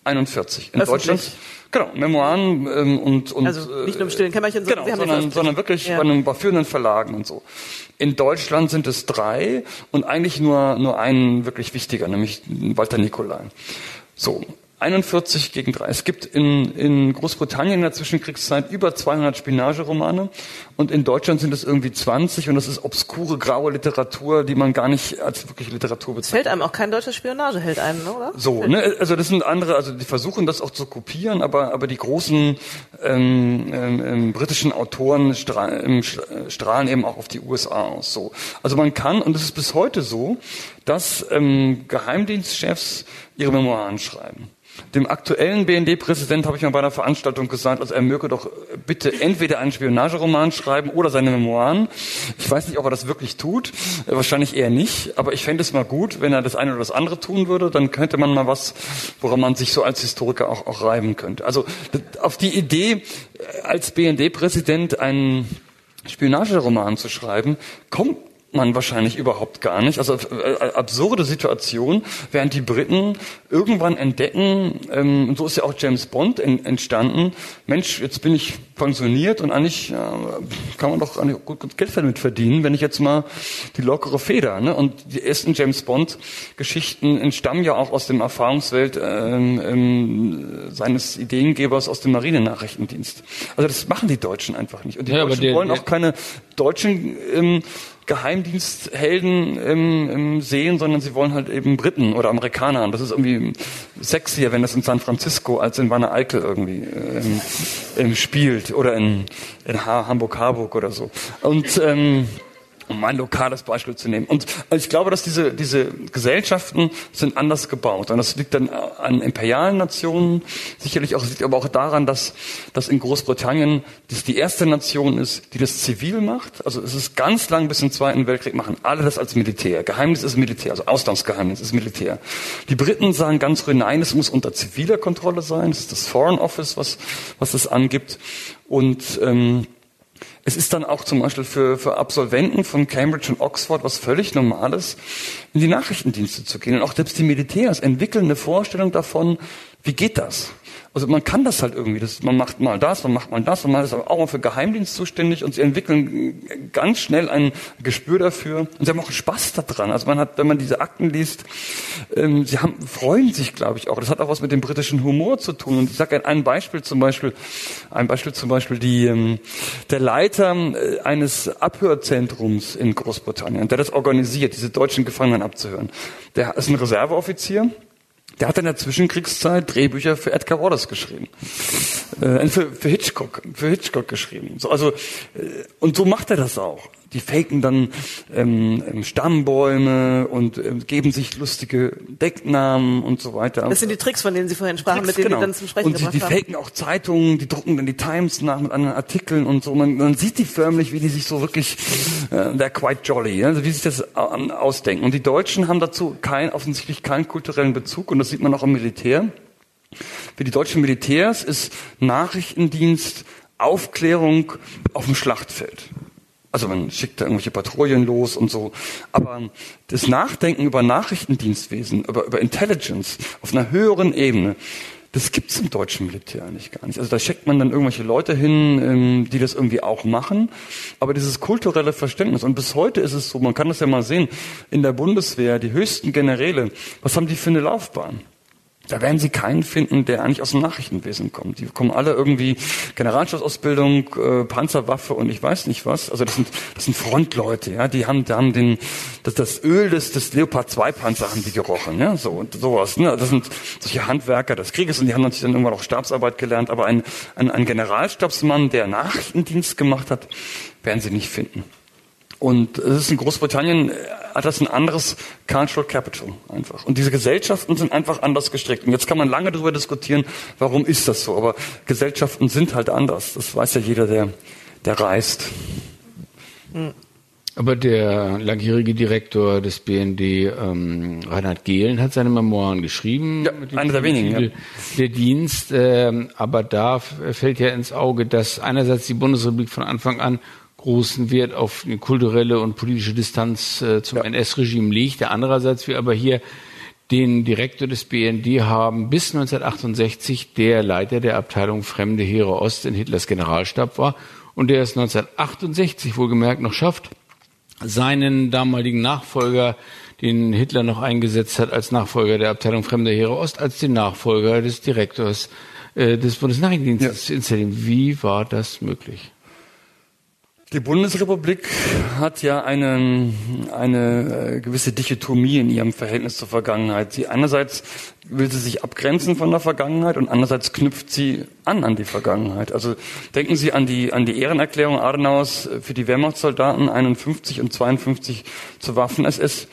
C: 41. In Deutschland. Genau, Memoiren ähm, und, und
B: also nicht nur im stillen Kämmerchen,
C: sondern, genau, sondern, sondern wirklich ja. bei, einem, bei führenden Verlagen und so. In Deutschland sind es drei und eigentlich nur nur einen wirklich wichtiger, nämlich Walter Nikolai. So, 41 gegen 3. Es gibt in, in Großbritannien in der Zwischenkriegszeit über 200 Spionageromane und in Deutschland sind es irgendwie 20 und das ist obskure, graue Literatur, die man gar nicht als wirklich Literatur bezeichnet.
B: Fällt einem auch kein deutscher Spionageheld ein, oder?
C: So, ne? also das sind andere, also die versuchen das auch zu kopieren, aber, aber die großen ähm, ähm, ähm britischen Autoren strahlen, strahlen eben auch auf die USA aus. So. Also man kann, und es ist bis heute so, dass ähm, Geheimdienstchefs ihre Memoiren schreiben. Dem aktuellen BND-Präsident habe ich mal bei einer Veranstaltung gesagt, also er möge doch bitte entweder einen Spionageroman schreiben oder seine Memoiren. Ich weiß nicht, ob er das wirklich tut, wahrscheinlich eher nicht, aber ich fände es mal gut, wenn er das eine oder das andere tun würde, dann könnte man mal was, woran man sich so als Historiker auch, auch reiben könnte. Also auf die Idee, als BND-Präsident einen Spionageroman zu schreiben, kommt man wahrscheinlich überhaupt gar nicht. Also äh, absurde Situation, während die Briten irgendwann entdecken, ähm, so ist ja auch James Bond in, entstanden, Mensch, jetzt bin ich pensioniert und eigentlich äh, kann man doch gut, gut Geld damit verdienen, wenn ich jetzt mal die lockere Feder. Ne? Und die ersten James Bond-Geschichten entstammen ja auch aus dem Erfahrungswelt ähm, ähm, seines Ideengebers aus dem Marinenachrichtendienst. Also das machen die Deutschen einfach nicht. Und die ja, Deutschen der, wollen auch keine deutschen ähm, Geheimdiensthelden ähm, ähm, sehen, sondern sie wollen halt eben Briten oder Amerikaner. Und das ist irgendwie sexier, wenn das in San Francisco als in Wanne Eickel irgendwie ähm, ähm, spielt oder in, in Hamburg-Harburg oder so. Und ähm, um ein lokales Beispiel zu nehmen. Und ich glaube, dass diese, diese Gesellschaften sind anders gebaut. Und das liegt dann an imperialen Nationen sicherlich auch, es liegt aber auch daran, dass, dass in Großbritannien das die erste Nation ist, die das zivil macht. Also es ist ganz lang bis zum Zweiten Weltkrieg machen alle das als Militär. Geheimnis ist Militär, also Auslandsgeheimnis ist Militär. Die Briten sagen ganz früh, nein, es muss unter ziviler Kontrolle sein. Das ist das Foreign Office, was, was es angibt. Und ähm, es ist dann auch zum Beispiel für, für Absolventen von Cambridge und Oxford was völlig Normales, in die Nachrichtendienste zu gehen. Und auch selbst die Militärs entwickeln eine Vorstellung davon, wie geht das? Also man kann das halt irgendwie. Das, man macht mal das, man macht mal das, und man ist auch mal für Geheimdienst zuständig und sie entwickeln ganz schnell ein Gespür dafür und sie haben auch Spaß daran. Also man hat, wenn man diese Akten liest, ähm, sie haben, freuen sich, glaube ich, auch. Das hat auch was mit dem britischen Humor zu tun. Und ich sage ein Beispiel zum Beispiel, ein Beispiel zum Beispiel, die, ähm, der Leiter äh, eines Abhörzentrums in Großbritannien, der das organisiert, diese deutschen Gefangenen abzuhören. Der ist ein Reserveoffizier der hat in der Zwischenkriegszeit Drehbücher für Edgar Wallace geschrieben, äh, für, für Hitchcock, für Hitchcock geschrieben. So, also äh, und so macht er das auch die faken dann ähm, ähm, Stammbäume und äh, geben sich lustige Decknamen und so weiter.
B: Das sind die Tricks, von denen Sie vorhin sprachen, Tricks, mit denen genau. die dann zum Sprechen
C: Und die, die faken auch Zeitungen, die drucken dann die Times nach mit anderen Artikeln und so. Man, man sieht die förmlich, wie die sich so wirklich, äh, they're quite jolly, also wie sich das äh, ausdenken. Und die Deutschen haben dazu kein, offensichtlich keinen kulturellen Bezug und das sieht man auch im Militär. Für die deutschen Militärs ist Nachrichtendienst Aufklärung auf dem Schlachtfeld. Also man schickt da irgendwelche Patrouillen los und so. Aber das Nachdenken über Nachrichtendienstwesen, über, über Intelligence auf einer höheren Ebene, das gibt's im deutschen Militär nicht gar nicht. Also da schickt man dann irgendwelche Leute hin, ähm, die das irgendwie auch machen. Aber dieses kulturelle Verständnis, und bis heute ist es so, man kann das ja mal sehen, in der Bundeswehr, die höchsten Generäle, was haben die für eine Laufbahn? Da werden Sie keinen finden, der eigentlich aus dem Nachrichtenwesen kommt. Die kommen alle irgendwie Generalstabsausbildung, äh, Panzerwaffe und ich weiß nicht was. Also das sind das sind Frontleute, ja. Die haben, die haben den das, das Öl des, des Leopard 2 Panzer haben die gerochen, ja. So und sowas. Ne? Das sind solche Handwerker des Krieges und die haben natürlich dann irgendwann auch Stabsarbeit gelernt. Aber ein, ein, ein Generalstabsmann, der Nachrichtendienst gemacht hat, werden Sie nicht finden. Und es ist in Großbritannien äh, hat das ein anderes Cultural Capital einfach. Und diese Gesellschaften sind einfach anders gestrickt. Und jetzt kann man lange darüber diskutieren, warum ist das so. Aber Gesellschaften sind halt anders. Das weiß ja jeder, der, der reist.
D: Aber der langjährige Direktor des BND, ähm, Reinhard Gehlen, hat seine Memoiren geschrieben.
C: Ja, einer der wenigen. Ja.
D: Der Dienst. Ähm, aber da fällt ja ins Auge, dass einerseits die Bundesrepublik von Anfang an großen Wert auf eine kulturelle und politische Distanz äh, zum ja. NS-Regime legt. Andererseits wir aber hier den Direktor des BND haben bis 1968 der Leiter der Abteilung Fremde Heere Ost in Hitlers Generalstab war und der es 1968 wohlgemerkt noch schafft, seinen damaligen Nachfolger, den Hitler noch eingesetzt hat als Nachfolger der Abteilung Fremde Heere Ost, als den Nachfolger des Direktors äh, des Bundesnachrichtendienstes ja. installieren. Wie war das möglich?
C: Die Bundesrepublik hat ja eine, eine äh, gewisse Dichotomie in ihrem Verhältnis zur Vergangenheit. Sie einerseits will sie sich abgrenzen von der Vergangenheit und andererseits knüpft sie an an die Vergangenheit. Also denken Sie an die, an die Ehrenerklärung Adenauers für die Wehrmachtssoldaten 51 und 52 zur Waffen-SS.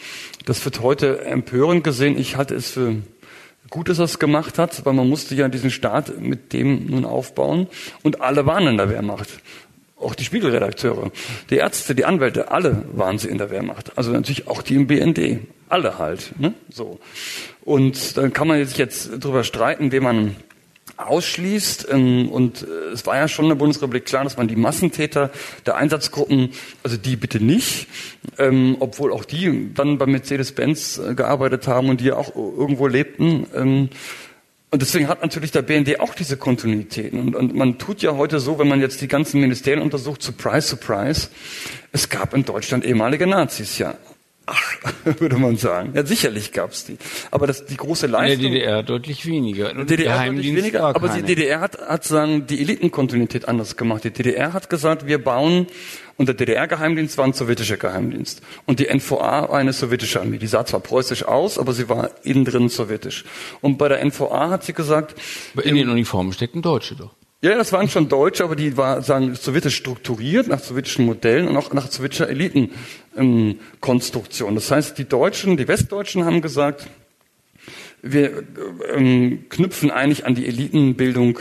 C: Das wird heute empörend gesehen. Ich halte es für gut, dass er es gemacht hat, weil man musste ja diesen Staat mit dem nun aufbauen und alle waren in der Wehrmacht auch die Spiegelredakteure, die Ärzte, die Anwälte, alle waren sie in der Wehrmacht. Also natürlich auch die im BND. Alle halt. Ne? So. Und dann kann man sich jetzt drüber streiten, wen man ausschließt. Ähm, und äh, es war ja schon in der Bundesrepublik klar, dass man die Massentäter der Einsatzgruppen, also die bitte nicht, ähm, obwohl auch die dann bei Mercedes-Benz äh, gearbeitet haben und die ja auch irgendwo lebten, ähm, und deswegen hat natürlich der BND auch diese Kontinuitäten. Und, und, man tut ja heute so, wenn man jetzt die ganzen Ministerien untersucht, surprise, surprise, es gab in Deutschland ehemalige Nazis, ja. Ach, würde man sagen. Ja, sicherlich gab's die. Aber das, die große Leistung...
D: In der DDR deutlich weniger.
C: Und DDR deutlich weniger, aber die DDR hat, hat sagen, die Elitenkontinuität anders gemacht. Die DDR hat gesagt, wir bauen und der DDR-Geheimdienst war ein sowjetischer Geheimdienst. Und die NVA war eine sowjetische Armee. Die sah zwar preußisch aus, aber sie war innen drin sowjetisch. Und bei der NVA hat sie gesagt...
D: Aber in den Uniformen steckten Deutsche doch.
C: Ja, das waren schon Deutsche, aber die waren sagen, sowjetisch strukturiert, nach sowjetischen Modellen und auch nach sowjetischer Elitenkonstruktion. Ähm, das heißt, die Deutschen, die Westdeutschen haben gesagt, wir ähm, knüpfen eigentlich an die Elitenbildung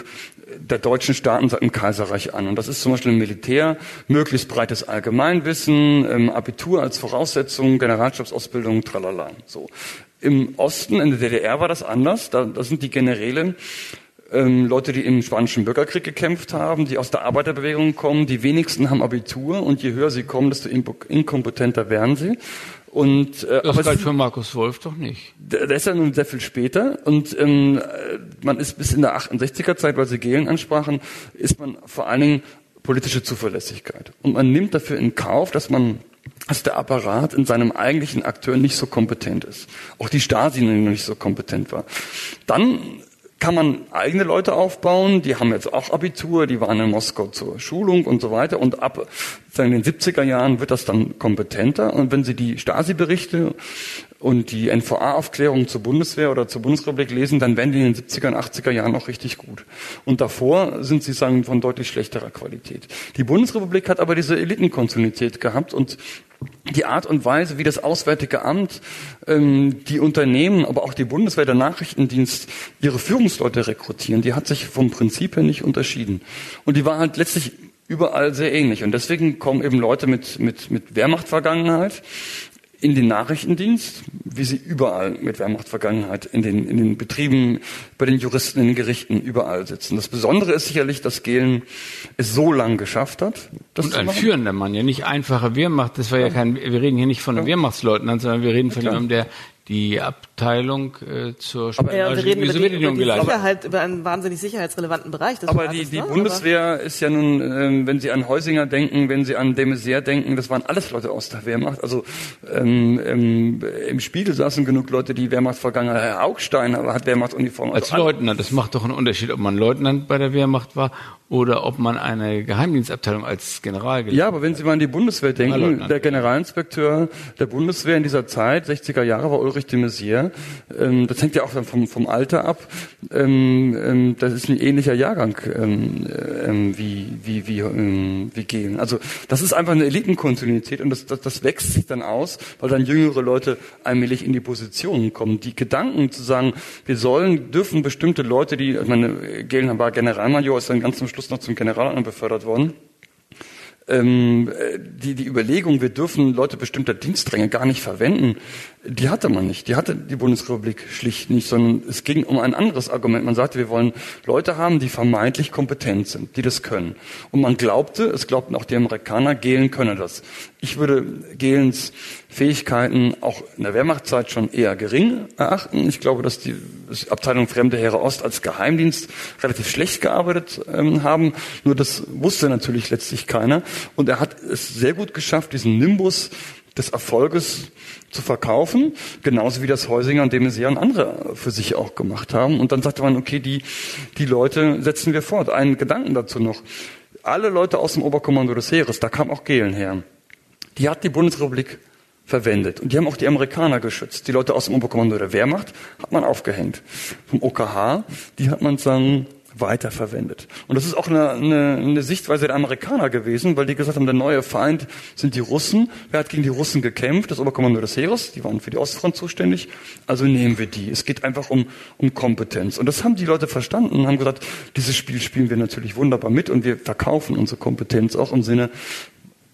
C: der deutschen Staaten seit dem Kaiserreich an. Und das ist zum Beispiel im Militär möglichst breites Allgemeinwissen, ähm, Abitur als Voraussetzung, Generalstabsausbildung, tralala. So. Im Osten, in der DDR war das anders. Da, da sind die Generäle ähm, Leute, die im spanischen Bürgerkrieg gekämpft haben, die aus der Arbeiterbewegung kommen. Die wenigsten haben Abitur und je höher sie kommen, desto inkompetenter werden sie. Und,
D: äh, das galt für Markus Wolf doch nicht.
C: Der, der ist ja nun sehr viel später und ähm, man ist bis in der 68er Zeit, weil Sie Gehlen ansprachen, ist man vor allen Dingen politische Zuverlässigkeit. Und man nimmt dafür in Kauf, dass man dass der Apparat in seinem eigentlichen Akteur nicht so kompetent ist. Auch die Stasi nicht so kompetent war. Dann kann man eigene Leute aufbauen, die haben jetzt auch Abitur, die waren in Moskau zur Schulung und so weiter und ab in den 70er Jahren wird das dann kompetenter und wenn Sie die Stasi-Berichte und die NVA-Aufklärung zur Bundeswehr oder zur Bundesrepublik lesen, dann werden die in den 70er und 80er Jahren auch richtig gut. Und davor sind sie, sagen, von deutlich schlechterer Qualität. Die Bundesrepublik hat aber diese Elitenkontinuität gehabt und die Art und Weise, wie das Auswärtige Amt, ähm, die Unternehmen, aber auch die Bundeswehr, der Nachrichtendienst ihre Führungsleute rekrutieren, die hat sich vom Prinzip her nicht unterschieden. Und die war halt letztlich überall sehr ähnlich. Und deswegen kommen eben Leute mit, mit, mit Wehrmachtvergangenheit in den Nachrichtendienst, wie sie überall mit Wehrmachtvergangenheit in den, in den Betrieben, bei den Juristen, in den Gerichten, überall sitzen. Das Besondere ist sicherlich, dass Gehlen es so lang geschafft hat.
D: Das Und ein führender Mann, ja nicht einfache Wehrmacht. Das war ja, ja kein, wir reden hier nicht von einem ja. Wehrmachtsleutnant, sondern wir reden von jemandem, der die Ab Abteilung äh, zur
B: aber, ja, wir reden über die, über die Sicherheit, über einen wahnsinnig sicherheitsrelevanten Bereich.
C: Aber die, die ne? Bundeswehr aber ist ja nun, äh, wenn Sie an Heusinger denken, wenn Sie an de Maizière denken, das waren alles Leute aus der Wehrmacht. Also ähm, ähm, im Spiegel saßen genug Leute, die Wehrmacht vergangen Herr Augstein aber hat Wehrmachtsuniform.
D: Also Als Leutnant, das macht doch einen Unterschied, ob man Leutnant bei der Wehrmacht war oder ob man eine Geheimdienstabteilung als General
C: Ja, aber wenn Sie mal an die Bundeswehr denken, der Generalinspekteur der Bundeswehr in dieser Zeit, 60er Jahre, war Ulrich de Maizière. Ähm, das hängt ja auch vom, vom Alter ab. Ähm, ähm, das ist ein ähnlicher Jahrgang ähm, ähm, wie, wie, wie, wie Gehlen. Also das ist einfach eine Elitenkontinuität und das, das, das wächst sich dann aus, weil dann jüngere Leute allmählich in die Positionen kommen. Die Gedanken zu sagen, wir sollen, dürfen bestimmte Leute, die, ich meine, Gehlen war Generalmajor, ist dann ganz zum Schluss noch zum Generaladmiral befördert worden. Ähm, die, die Überlegung, wir dürfen Leute bestimmter Dienstränge gar nicht verwenden, die hatte man nicht. Die hatte die Bundesrepublik schlicht nicht, sondern es ging um ein anderes Argument. Man sagte, wir wollen Leute haben, die vermeintlich kompetent sind, die das können. Und man glaubte, es glaubten auch die Amerikaner, Gehlen könne das. Ich würde Gehlens Fähigkeiten auch in der Wehrmachtzeit schon eher gering erachten. Ich glaube, dass die Abteilung Fremde Heere Ost als Geheimdienst relativ schlecht gearbeitet ähm, haben. Nur das wusste natürlich letztlich keiner. Und er hat es sehr gut geschafft, diesen Nimbus des Erfolges zu verkaufen, genauso wie das Heusinger und Demesier und andere für sich auch gemacht haben. Und dann sagte man, okay, die, die Leute setzen wir fort. Einen Gedanken dazu noch. Alle Leute aus dem Oberkommando des Heeres, da kam auch Gehlen her, die hat die Bundesrepublik verwendet. Und die haben auch die Amerikaner geschützt. Die Leute aus dem Oberkommando der Wehrmacht hat man aufgehängt. Vom OKH, die hat man dann weiterverwendet. Und das ist auch eine, eine, eine Sichtweise der Amerikaner gewesen, weil die gesagt haben, der neue Feind sind die Russen. Wer hat gegen die Russen gekämpft? Das Oberkommando des Heeres, die waren für die Ostfront zuständig. Also nehmen wir die. Es geht einfach um, um Kompetenz. Und das haben die Leute verstanden und haben gesagt, dieses Spiel spielen wir natürlich wunderbar mit und wir verkaufen unsere Kompetenz auch im Sinne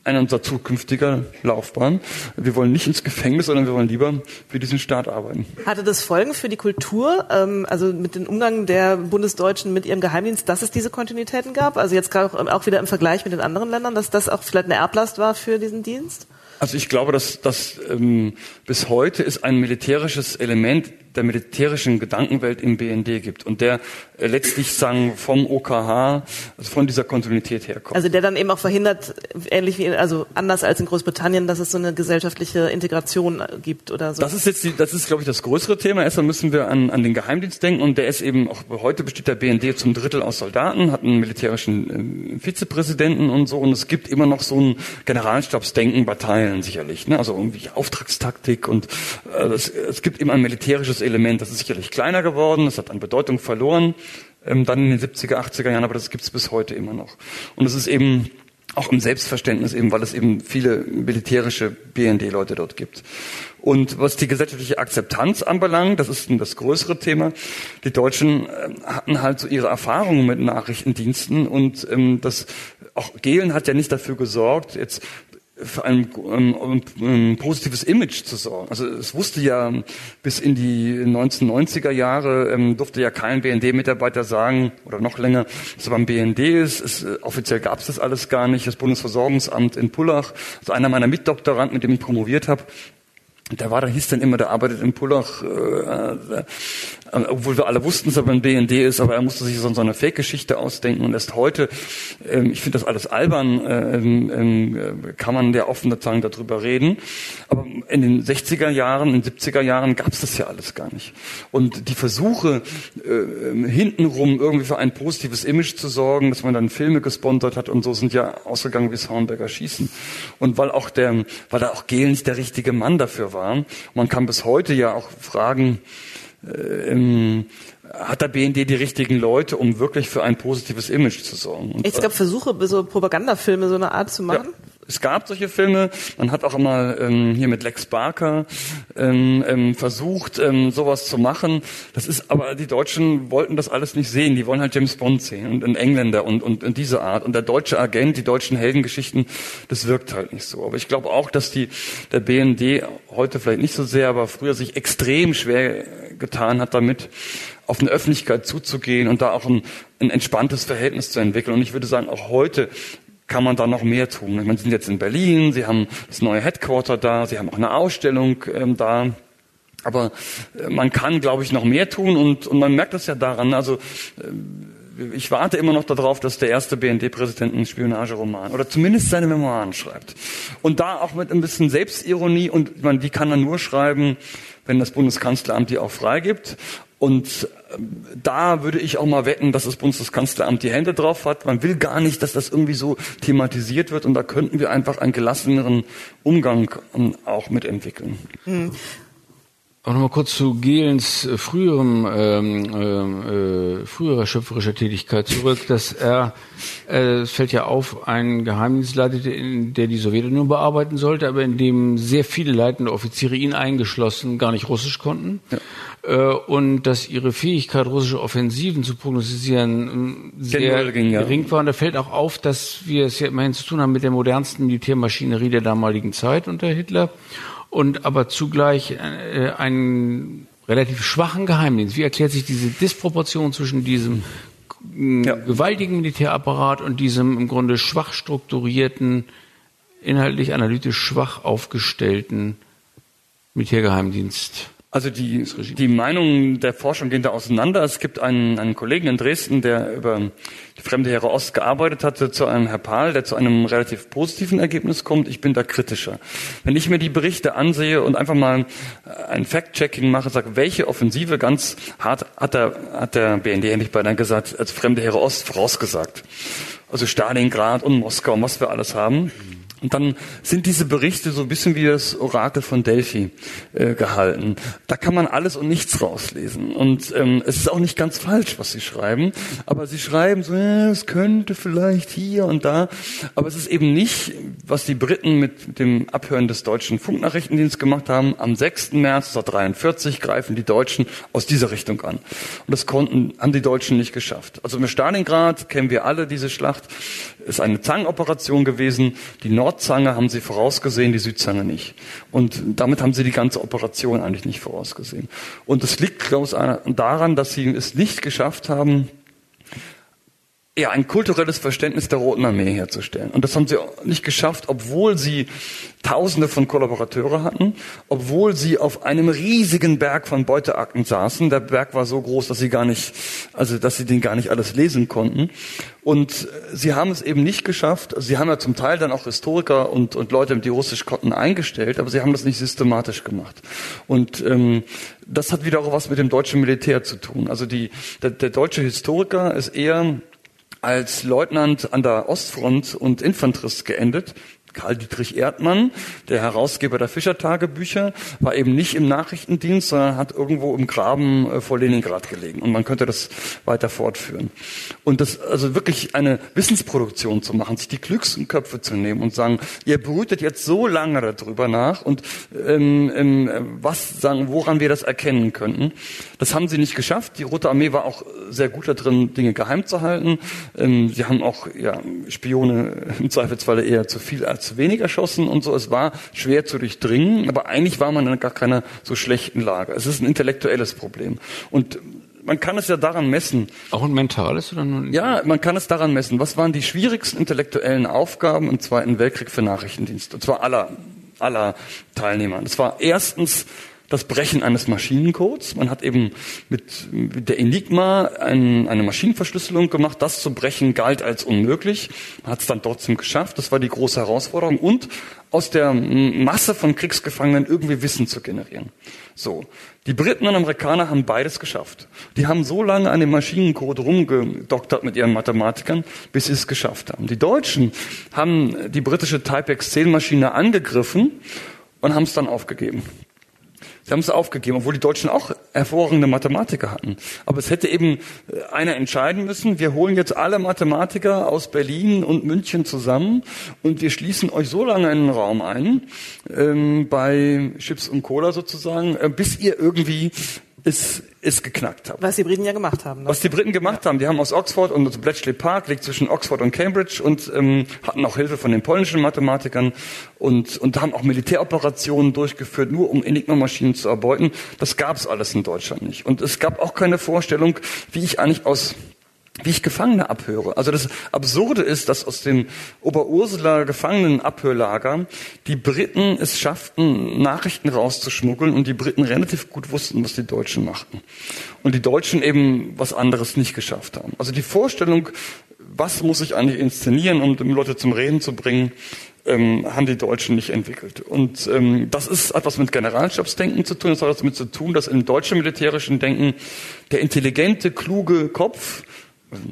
C: einer unserer zukünftiger Laufbahn. Wir wollen nicht ins Gefängnis, sondern wir wollen lieber für diesen Staat arbeiten.
B: Hatte das Folgen für die Kultur, ähm, also mit dem Umgang der Bundesdeutschen mit ihrem Geheimdienst, dass es diese Kontinuitäten gab? Also jetzt gerade auch wieder im Vergleich mit den anderen Ländern, dass das auch vielleicht eine Erblast war für diesen Dienst?
C: Also ich glaube, dass, dass ähm, bis heute ist ein militärisches Element der militärischen Gedankenwelt im BND gibt und der äh, letztlich sagen vom OKH, also von dieser Kontinuität herkommt.
B: Also der dann eben auch verhindert, ähnlich wie also anders als in Großbritannien, dass es so eine gesellschaftliche Integration gibt oder so.
C: Das ist jetzt die, das ist glaube ich das größere Thema. Erstmal müssen wir an, an den Geheimdienst denken und der ist eben auch heute besteht der BND zum Drittel aus Soldaten, hat einen militärischen äh, Vizepräsidenten und so und es gibt immer noch so ein Generalstabsdenken bei Teilen sicherlich, ne? also irgendwie Auftragstaktik und äh, es, es gibt immer ein militärisches Element. Das ist sicherlich kleiner geworden, es hat an Bedeutung verloren, ähm, dann in den 70er, 80er Jahren, aber das gibt es bis heute immer noch. Und es ist eben auch im Selbstverständnis eben, weil es eben viele militärische BND-Leute dort gibt. Und was die gesellschaftliche Akzeptanz anbelangt, das ist das größere Thema. Die Deutschen äh, hatten halt so ihre Erfahrungen mit Nachrichtendiensten und ähm, das auch Gehlen hat ja nicht dafür gesorgt, jetzt für ein, ein, ein, positives Image zu sorgen. Also es wusste ja bis in die 1990er Jahre ähm, durfte ja kein BND-Mitarbeiter sagen oder noch länger, dass er beim BND ist. Es, äh, offiziell gab es das alles gar nicht. Das Bundesversorgungsamt in Pullach, also einer meiner Mitdoktoranden, mit dem ich promoviert habe, der war, da hieß dann immer, der arbeitet in Pullach, äh, äh, obwohl wir alle wussten, dass er beim BND ist, aber er musste sich so, eine Fake-Geschichte ausdenken und erst heute, ähm, ich finde das alles albern, äh, ähm, äh, kann man der offen sagen, darüber reden. Aber in den 60er Jahren, in den 70er Jahren gab es das ja alles gar nicht. Und die Versuche, äh, hintenrum irgendwie für ein positives Image zu sorgen, dass man dann Filme gesponsert hat und so, sind ja ausgegangen wie das Hornberger Schießen. Und weil auch der, weil da auch Gehl nicht der richtige Mann dafür war. Man kann bis heute ja auch fragen, äh, hat der BND die richtigen Leute, um wirklich für ein positives Image zu sorgen?
B: Und, es gab Versuche, so Propagandafilme so eine Art zu machen? Ja
C: es gab solche Filme. Man hat auch immer ähm, hier mit Lex Barker ähm, ähm, versucht, ähm, sowas zu machen. Das ist, aber die Deutschen wollten das alles nicht sehen. Die wollen halt James Bond sehen und einen Engländer und, und, und diese Art. Und der deutsche Agent, die deutschen Heldengeschichten, das wirkt halt nicht so. Aber ich glaube auch, dass die der BND heute vielleicht nicht so sehr, aber früher sich extrem schwer getan hat damit, auf eine Öffentlichkeit zuzugehen und da auch ein, ein entspanntes Verhältnis zu entwickeln. Und ich würde sagen, auch heute kann man da noch mehr tun. Ich meine, Sie sind jetzt in Berlin, Sie haben das neue Headquarter da, Sie haben auch eine Ausstellung ähm, da. Aber äh, man kann, glaube ich, noch mehr tun und, und man merkt das ja daran. Also äh, ich warte immer noch darauf, dass der erste BND-Präsident einen Spionageroman oder zumindest seine Memoiren schreibt. Und da auch mit ein bisschen Selbstironie und man, die kann er nur schreiben, wenn das Bundeskanzleramt die auch freigibt. Und ähm, da würde ich auch mal wetten, dass das Bundeskanzleramt die Hände drauf hat. Man will gar nicht, dass das irgendwie so thematisiert wird und da könnten wir einfach einen gelasseneren Umgang ähm, auch mitentwickeln. Mhm.
D: Auch nochmal kurz zu Gehlens äh, früherem, ähm, äh, früherer schöpferischer Tätigkeit zurück, dass er, äh, es fällt ja auf, einen Geheimdienst leitete, der die Sowjetunion bearbeiten sollte, aber in dem sehr viele leitende Offiziere, ihn eingeschlossen, gar nicht Russisch konnten. Ja. Äh, und dass ihre Fähigkeit, russische Offensiven zu prognostizieren, äh, sehr ging, ja. gering war. Und da fällt auch auf, dass wir es ja immerhin zu tun haben mit der modernsten Militärmaschinerie der damaligen Zeit unter Hitler und aber zugleich äh, einen relativ schwachen Geheimdienst. Wie erklärt sich diese Disproportion zwischen diesem äh, ja. gewaltigen Militärapparat und diesem im Grunde schwach strukturierten, inhaltlich analytisch schwach aufgestellten Militärgeheimdienst?
C: Also die, die Meinungen der Forschung gehen da auseinander. Es gibt einen, einen Kollegen in Dresden, der über die fremde Heere Ost gearbeitet hatte, zu einem Herr Pahl, der zu einem relativ positiven Ergebnis kommt. Ich bin da kritischer. Wenn ich mir die Berichte ansehe und einfach mal ein Fact-Checking mache, sage, welche Offensive ganz hart hat der, hat der BND endlich bei dann gesagt, als fremde Heere Ost vorausgesagt. Also Stalingrad und Moskau, was wir alles haben. Und dann sind diese Berichte so ein bisschen wie das Orakel von Delphi äh, gehalten. Da kann man alles und nichts rauslesen. Und ähm, es ist auch nicht ganz falsch, was sie schreiben. Aber sie schreiben so, ja, es könnte vielleicht hier und da. Aber es ist eben nicht, was die Briten mit dem Abhören des deutschen Funknachrichtendienstes gemacht haben. Am 6. März 1943 greifen die Deutschen aus dieser Richtung an. Und das konnten, haben die Deutschen nicht geschafft. Also mit Stalingrad kennen wir alle diese Schlacht. Ist eine Zangenoperation gewesen. Die Nord Nordzange haben sie vorausgesehen, die Südzange nicht. Und damit haben sie die ganze Operation eigentlich nicht vorausgesehen. Und es liegt, glaube ich, daran, dass sie es nicht geschafft haben, ja, ein kulturelles Verständnis der Roten Armee herzustellen. Und das haben sie nicht geschafft, obwohl sie Tausende von Kollaborateure hatten, obwohl sie auf einem riesigen Berg von Beuteakten saßen. Der Berg war so groß, dass sie gar nicht, also dass sie den gar nicht alles lesen konnten. Und sie haben es eben nicht geschafft. Sie haben ja zum Teil dann auch Historiker und, und Leute, die Russisch konnten, eingestellt, aber sie haben das nicht systematisch gemacht. Und ähm, das hat wieder auch was mit dem deutschen Militär zu tun. Also die, der, der deutsche Historiker ist eher als Leutnant an der Ostfront und Infanterist geendet. Karl Dietrich Erdmann, der Herausgeber der Fischer-Tagebücher, war eben nicht im Nachrichtendienst, sondern hat irgendwo im Graben äh, vor Leningrad gelegen. Und man könnte das weiter fortführen. Und das, also wirklich eine Wissensproduktion zu machen, sich die klügsten Köpfe zu nehmen und sagen, ihr brütet jetzt so lange darüber nach und ähm, ähm, was sagen, woran wir das erkennen könnten. Das haben sie nicht geschafft. Die Rote Armee war auch sehr gut darin, Dinge geheim zu halten. Ähm, sie haben auch ja, Spione im Zweifelsfalle eher zu viel als zu wenig erschossen und so. Es war schwer zu durchdringen, aber eigentlich war man in gar keiner so schlechten Lage. Es ist ein intellektuelles Problem. Und man kann es ja daran messen.
D: Auch ein mentales oder nur?
C: Ja, man kann es daran messen. Was waren die schwierigsten intellektuellen Aufgaben im Zweiten Weltkrieg für Nachrichtendienste? Und zwar aller, aller Teilnehmer. Das war erstens das Brechen eines Maschinencodes. Man hat eben mit, der Enigma ein, eine Maschinenverschlüsselung gemacht. Das zu brechen galt als unmöglich. Man hat es dann trotzdem geschafft. Das war die große Herausforderung. Und aus der Masse von Kriegsgefangenen irgendwie Wissen zu generieren. So. Die Briten und Amerikaner haben beides geschafft. Die haben so lange an dem Maschinencode rumgedoktert mit ihren Mathematikern, bis sie es geschafft haben. Die Deutschen haben die britische Typex-10-Maschine angegriffen und haben es dann aufgegeben. Sie haben es aufgegeben, obwohl die Deutschen auch hervorragende Mathematiker hatten. Aber es hätte eben äh, einer entscheiden müssen, wir holen jetzt alle Mathematiker aus Berlin und München zusammen und wir schließen euch so lange in den Raum ein, ähm, bei Chips und Cola sozusagen, äh, bis ihr irgendwie es, es geknackt.
B: Was die Briten ja gemacht haben.
C: Ne? Was die Briten gemacht ja. haben, die haben aus Oxford und also Bletchley Park liegt zwischen Oxford und Cambridge und ähm, hatten auch Hilfe von den polnischen Mathematikern und, und haben auch Militäroperationen durchgeführt, nur um Enigma-Maschinen zu erbeuten. Das gab es alles in Deutschland nicht. Und es gab auch keine Vorstellung, wie ich eigentlich aus wie ich Gefangene abhöre. Also das Absurde ist, dass aus dem Oberursula Gefangenenabhörlager die Briten es schafften, Nachrichten rauszuschmuggeln und die Briten relativ gut wussten, was die Deutschen machten. Und die Deutschen eben was anderes nicht geschafft haben. Also die Vorstellung, was muss ich eigentlich inszenieren, um Leute zum Reden zu bringen, ähm, haben die Deutschen nicht entwickelt. Und ähm, das ist etwas mit Generalstabsdenken zu tun. Das hat etwas damit zu tun, dass im deutschen militärischen Denken der intelligente, kluge Kopf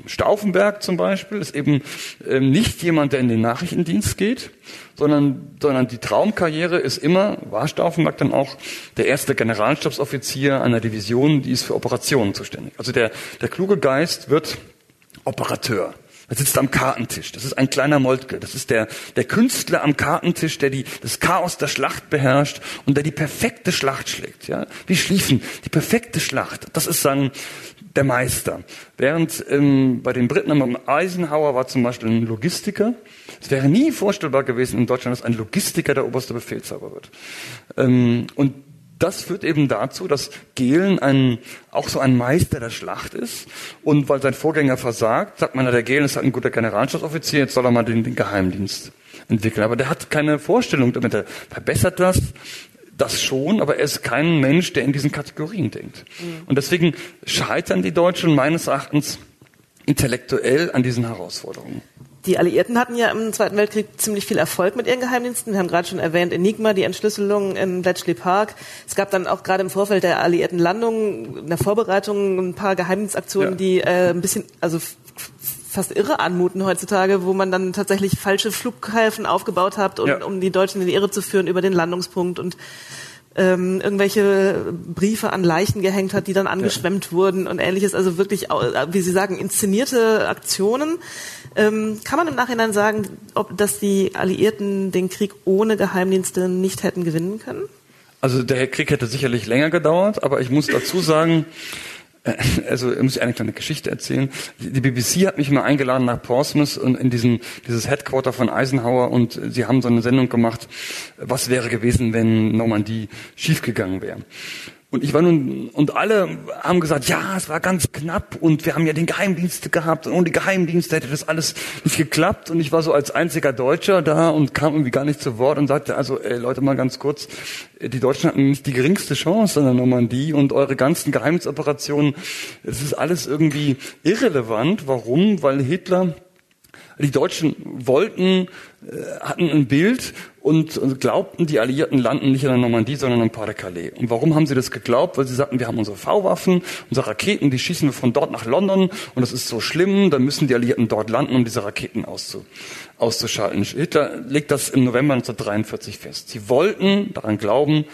C: Stauffenberg zum Beispiel ist eben ähm, nicht jemand, der in den Nachrichtendienst geht, sondern, sondern die Traumkarriere ist immer, war Stauffenberg dann auch, der erste Generalstabsoffizier einer Division, die ist für Operationen zuständig. Also der, der kluge Geist wird Operateur. Er sitzt am Kartentisch. Das ist ein kleiner Moltke. Das ist der, der Künstler am Kartentisch, der die, das Chaos der Schlacht beherrscht und der die perfekte Schlacht schlägt. Ja? Wie schliefen. Die perfekte Schlacht. Das ist sein, der Meister. Während ähm, bei den Briten am Eisenhower war zum Beispiel ein Logistiker. Es wäre nie vorstellbar gewesen in Deutschland, dass ein Logistiker der oberste Befehlshaber wird. Ähm, und das führt eben dazu, dass Gehlen ein, auch so ein Meister der Schlacht ist. Und weil sein Vorgänger versagt, sagt man, der Gehlen ist halt ein guter Generalstabsoffizier, jetzt soll er mal den, den Geheimdienst entwickeln. Aber der hat keine Vorstellung damit. Er verbessert das, das schon, aber er ist kein Mensch, der in diesen Kategorien denkt. Mhm. Und deswegen scheitern die Deutschen meines Erachtens intellektuell an diesen Herausforderungen.
B: Die Alliierten hatten ja im Zweiten Weltkrieg ziemlich viel Erfolg mit ihren Geheimdiensten. Wir haben gerade schon erwähnt, Enigma, die Entschlüsselung in Bletchley Park. Es gab dann auch gerade im Vorfeld der Alliierten Landung, in der Vorbereitung, ein paar Geheimdienstaktionen, ja. die äh, ein bisschen, also fast irre anmuten heutzutage, wo man dann tatsächlich falsche Flughäfen aufgebaut hat, um, ja. um die Deutschen in die Irre zu führen über den Landungspunkt und ähm, irgendwelche Briefe an Leichen gehängt hat, die dann angeschwemmt ja. wurden und ähnliches. Also wirklich, wie Sie sagen, inszenierte Aktionen. Ähm, kann man im Nachhinein sagen, ob dass die Alliierten den Krieg ohne Geheimdienste nicht hätten gewinnen können?
C: Also der Krieg hätte sicherlich länger gedauert, aber ich muss dazu sagen, also muss ich eine kleine Geschichte erzählen. Die BBC hat mich mal eingeladen nach Portsmouth und in diesem dieses Headquarter von Eisenhower und sie haben so eine Sendung gemacht, was wäre gewesen, wenn Normandie schiefgegangen wäre. Und ich war nun, und alle haben gesagt, ja, es war ganz knapp und wir haben ja den Geheimdienst gehabt und ohne die Geheimdienste hätte das alles nicht geklappt. Und ich war so als einziger Deutscher da und kam irgendwie gar nicht zu Wort und sagte, also ey, Leute, mal ganz kurz, die Deutschen hatten nicht die geringste Chance an der Normandie und eure ganzen Geheimnisoperationen, es ist alles irgendwie irrelevant. Warum? Weil Hitler die Deutschen wollten, hatten ein Bild und glaubten, die Alliierten landen nicht in der Normandie, sondern im Pas-de-Calais. Und warum haben sie das geglaubt? Weil sie sagten, wir haben unsere V-Waffen, unsere Raketen, die schießen wir von dort nach London und das ist so schlimm, dann müssen die Alliierten dort landen, um diese Raketen auszu, auszuschalten. Hitler legt das im November 1943 fest. Sie wollten daran glauben,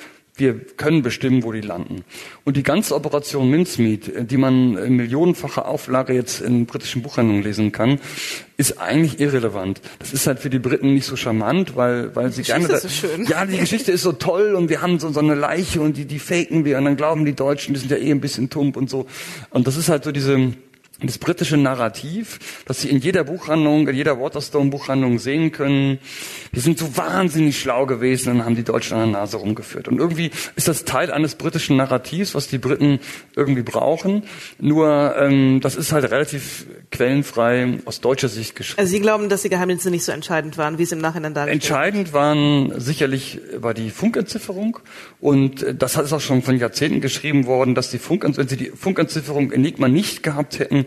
C: wir können bestimmen, wo die landen. Und die ganze Operation Mincemeat, die man in millionenfacher Auflage jetzt in britischen Buchhandlungen lesen kann, ist eigentlich irrelevant. Das ist halt für die Briten nicht so charmant, weil, weil sie gerne.
B: Ist so schön.
C: Ja, die Geschichte ist so toll und wir haben so, so eine Leiche und die, die faken wir und dann glauben die Deutschen, die sind ja eh ein bisschen tump und so. Und das ist halt so diese, das britische Narrativ, das Sie in jeder Buchhandlung, in jeder Waterstone-Buchhandlung sehen können. Wir sind so wahnsinnig schlau gewesen und haben die Deutschen an der Nase rumgeführt. Und irgendwie ist das Teil eines britischen Narrativs, was die Briten irgendwie brauchen. Nur ähm, das ist halt relativ quellenfrei aus deutscher Sicht geschrieben.
B: Also Sie glauben, dass die Geheimnisse nicht so entscheidend waren, wie es im Nachhinein dargestellt
C: Entscheidend waren sicherlich war die Funkentzifferung und das ist auch schon von Jahrzehnten geschrieben worden, dass die Funkentzifferung, wenn Sie die Funkentzifferung Enigma nicht gehabt hätten,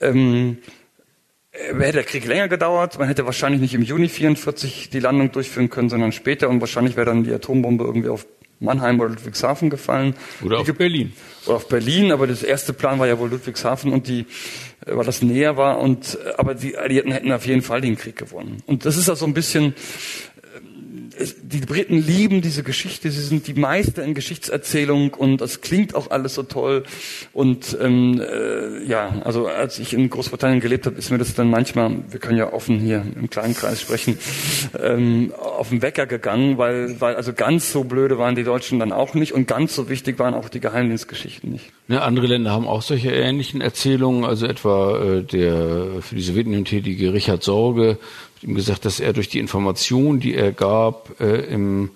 C: ähm, hätte der Krieg länger gedauert. Man hätte wahrscheinlich nicht im Juni 44 die Landung durchführen können, sondern später und wahrscheinlich wäre dann die Atombombe irgendwie auf Mannheim oder Ludwigshafen gefallen.
D: Oder auf Berlin.
C: Oder auf Berlin, aber das erste Plan war ja wohl Ludwigshafen und die, äh, weil das näher war und, äh, aber die Alliierten hätten auf jeden Fall den Krieg gewonnen. Und das ist ja so ein bisschen, die Briten lieben diese Geschichte, sie sind die Meister in Geschichtserzählung und es klingt auch alles so toll. Und ähm, äh, ja, also als ich in Großbritannien gelebt habe, ist mir das dann manchmal, wir können ja offen hier im kleinen Kreis sprechen, ähm, auf den Wecker gegangen, weil, weil also ganz so blöde waren die Deutschen dann auch nicht und ganz so wichtig waren auch die Geheimdienstgeschichten nicht.
D: Ja, andere Länder haben auch solche ähnlichen Erzählungen, also etwa äh, der für die Sowjetunion tätige Richard Sorge ihm gesagt, dass er durch die Information, die er gab, äh, im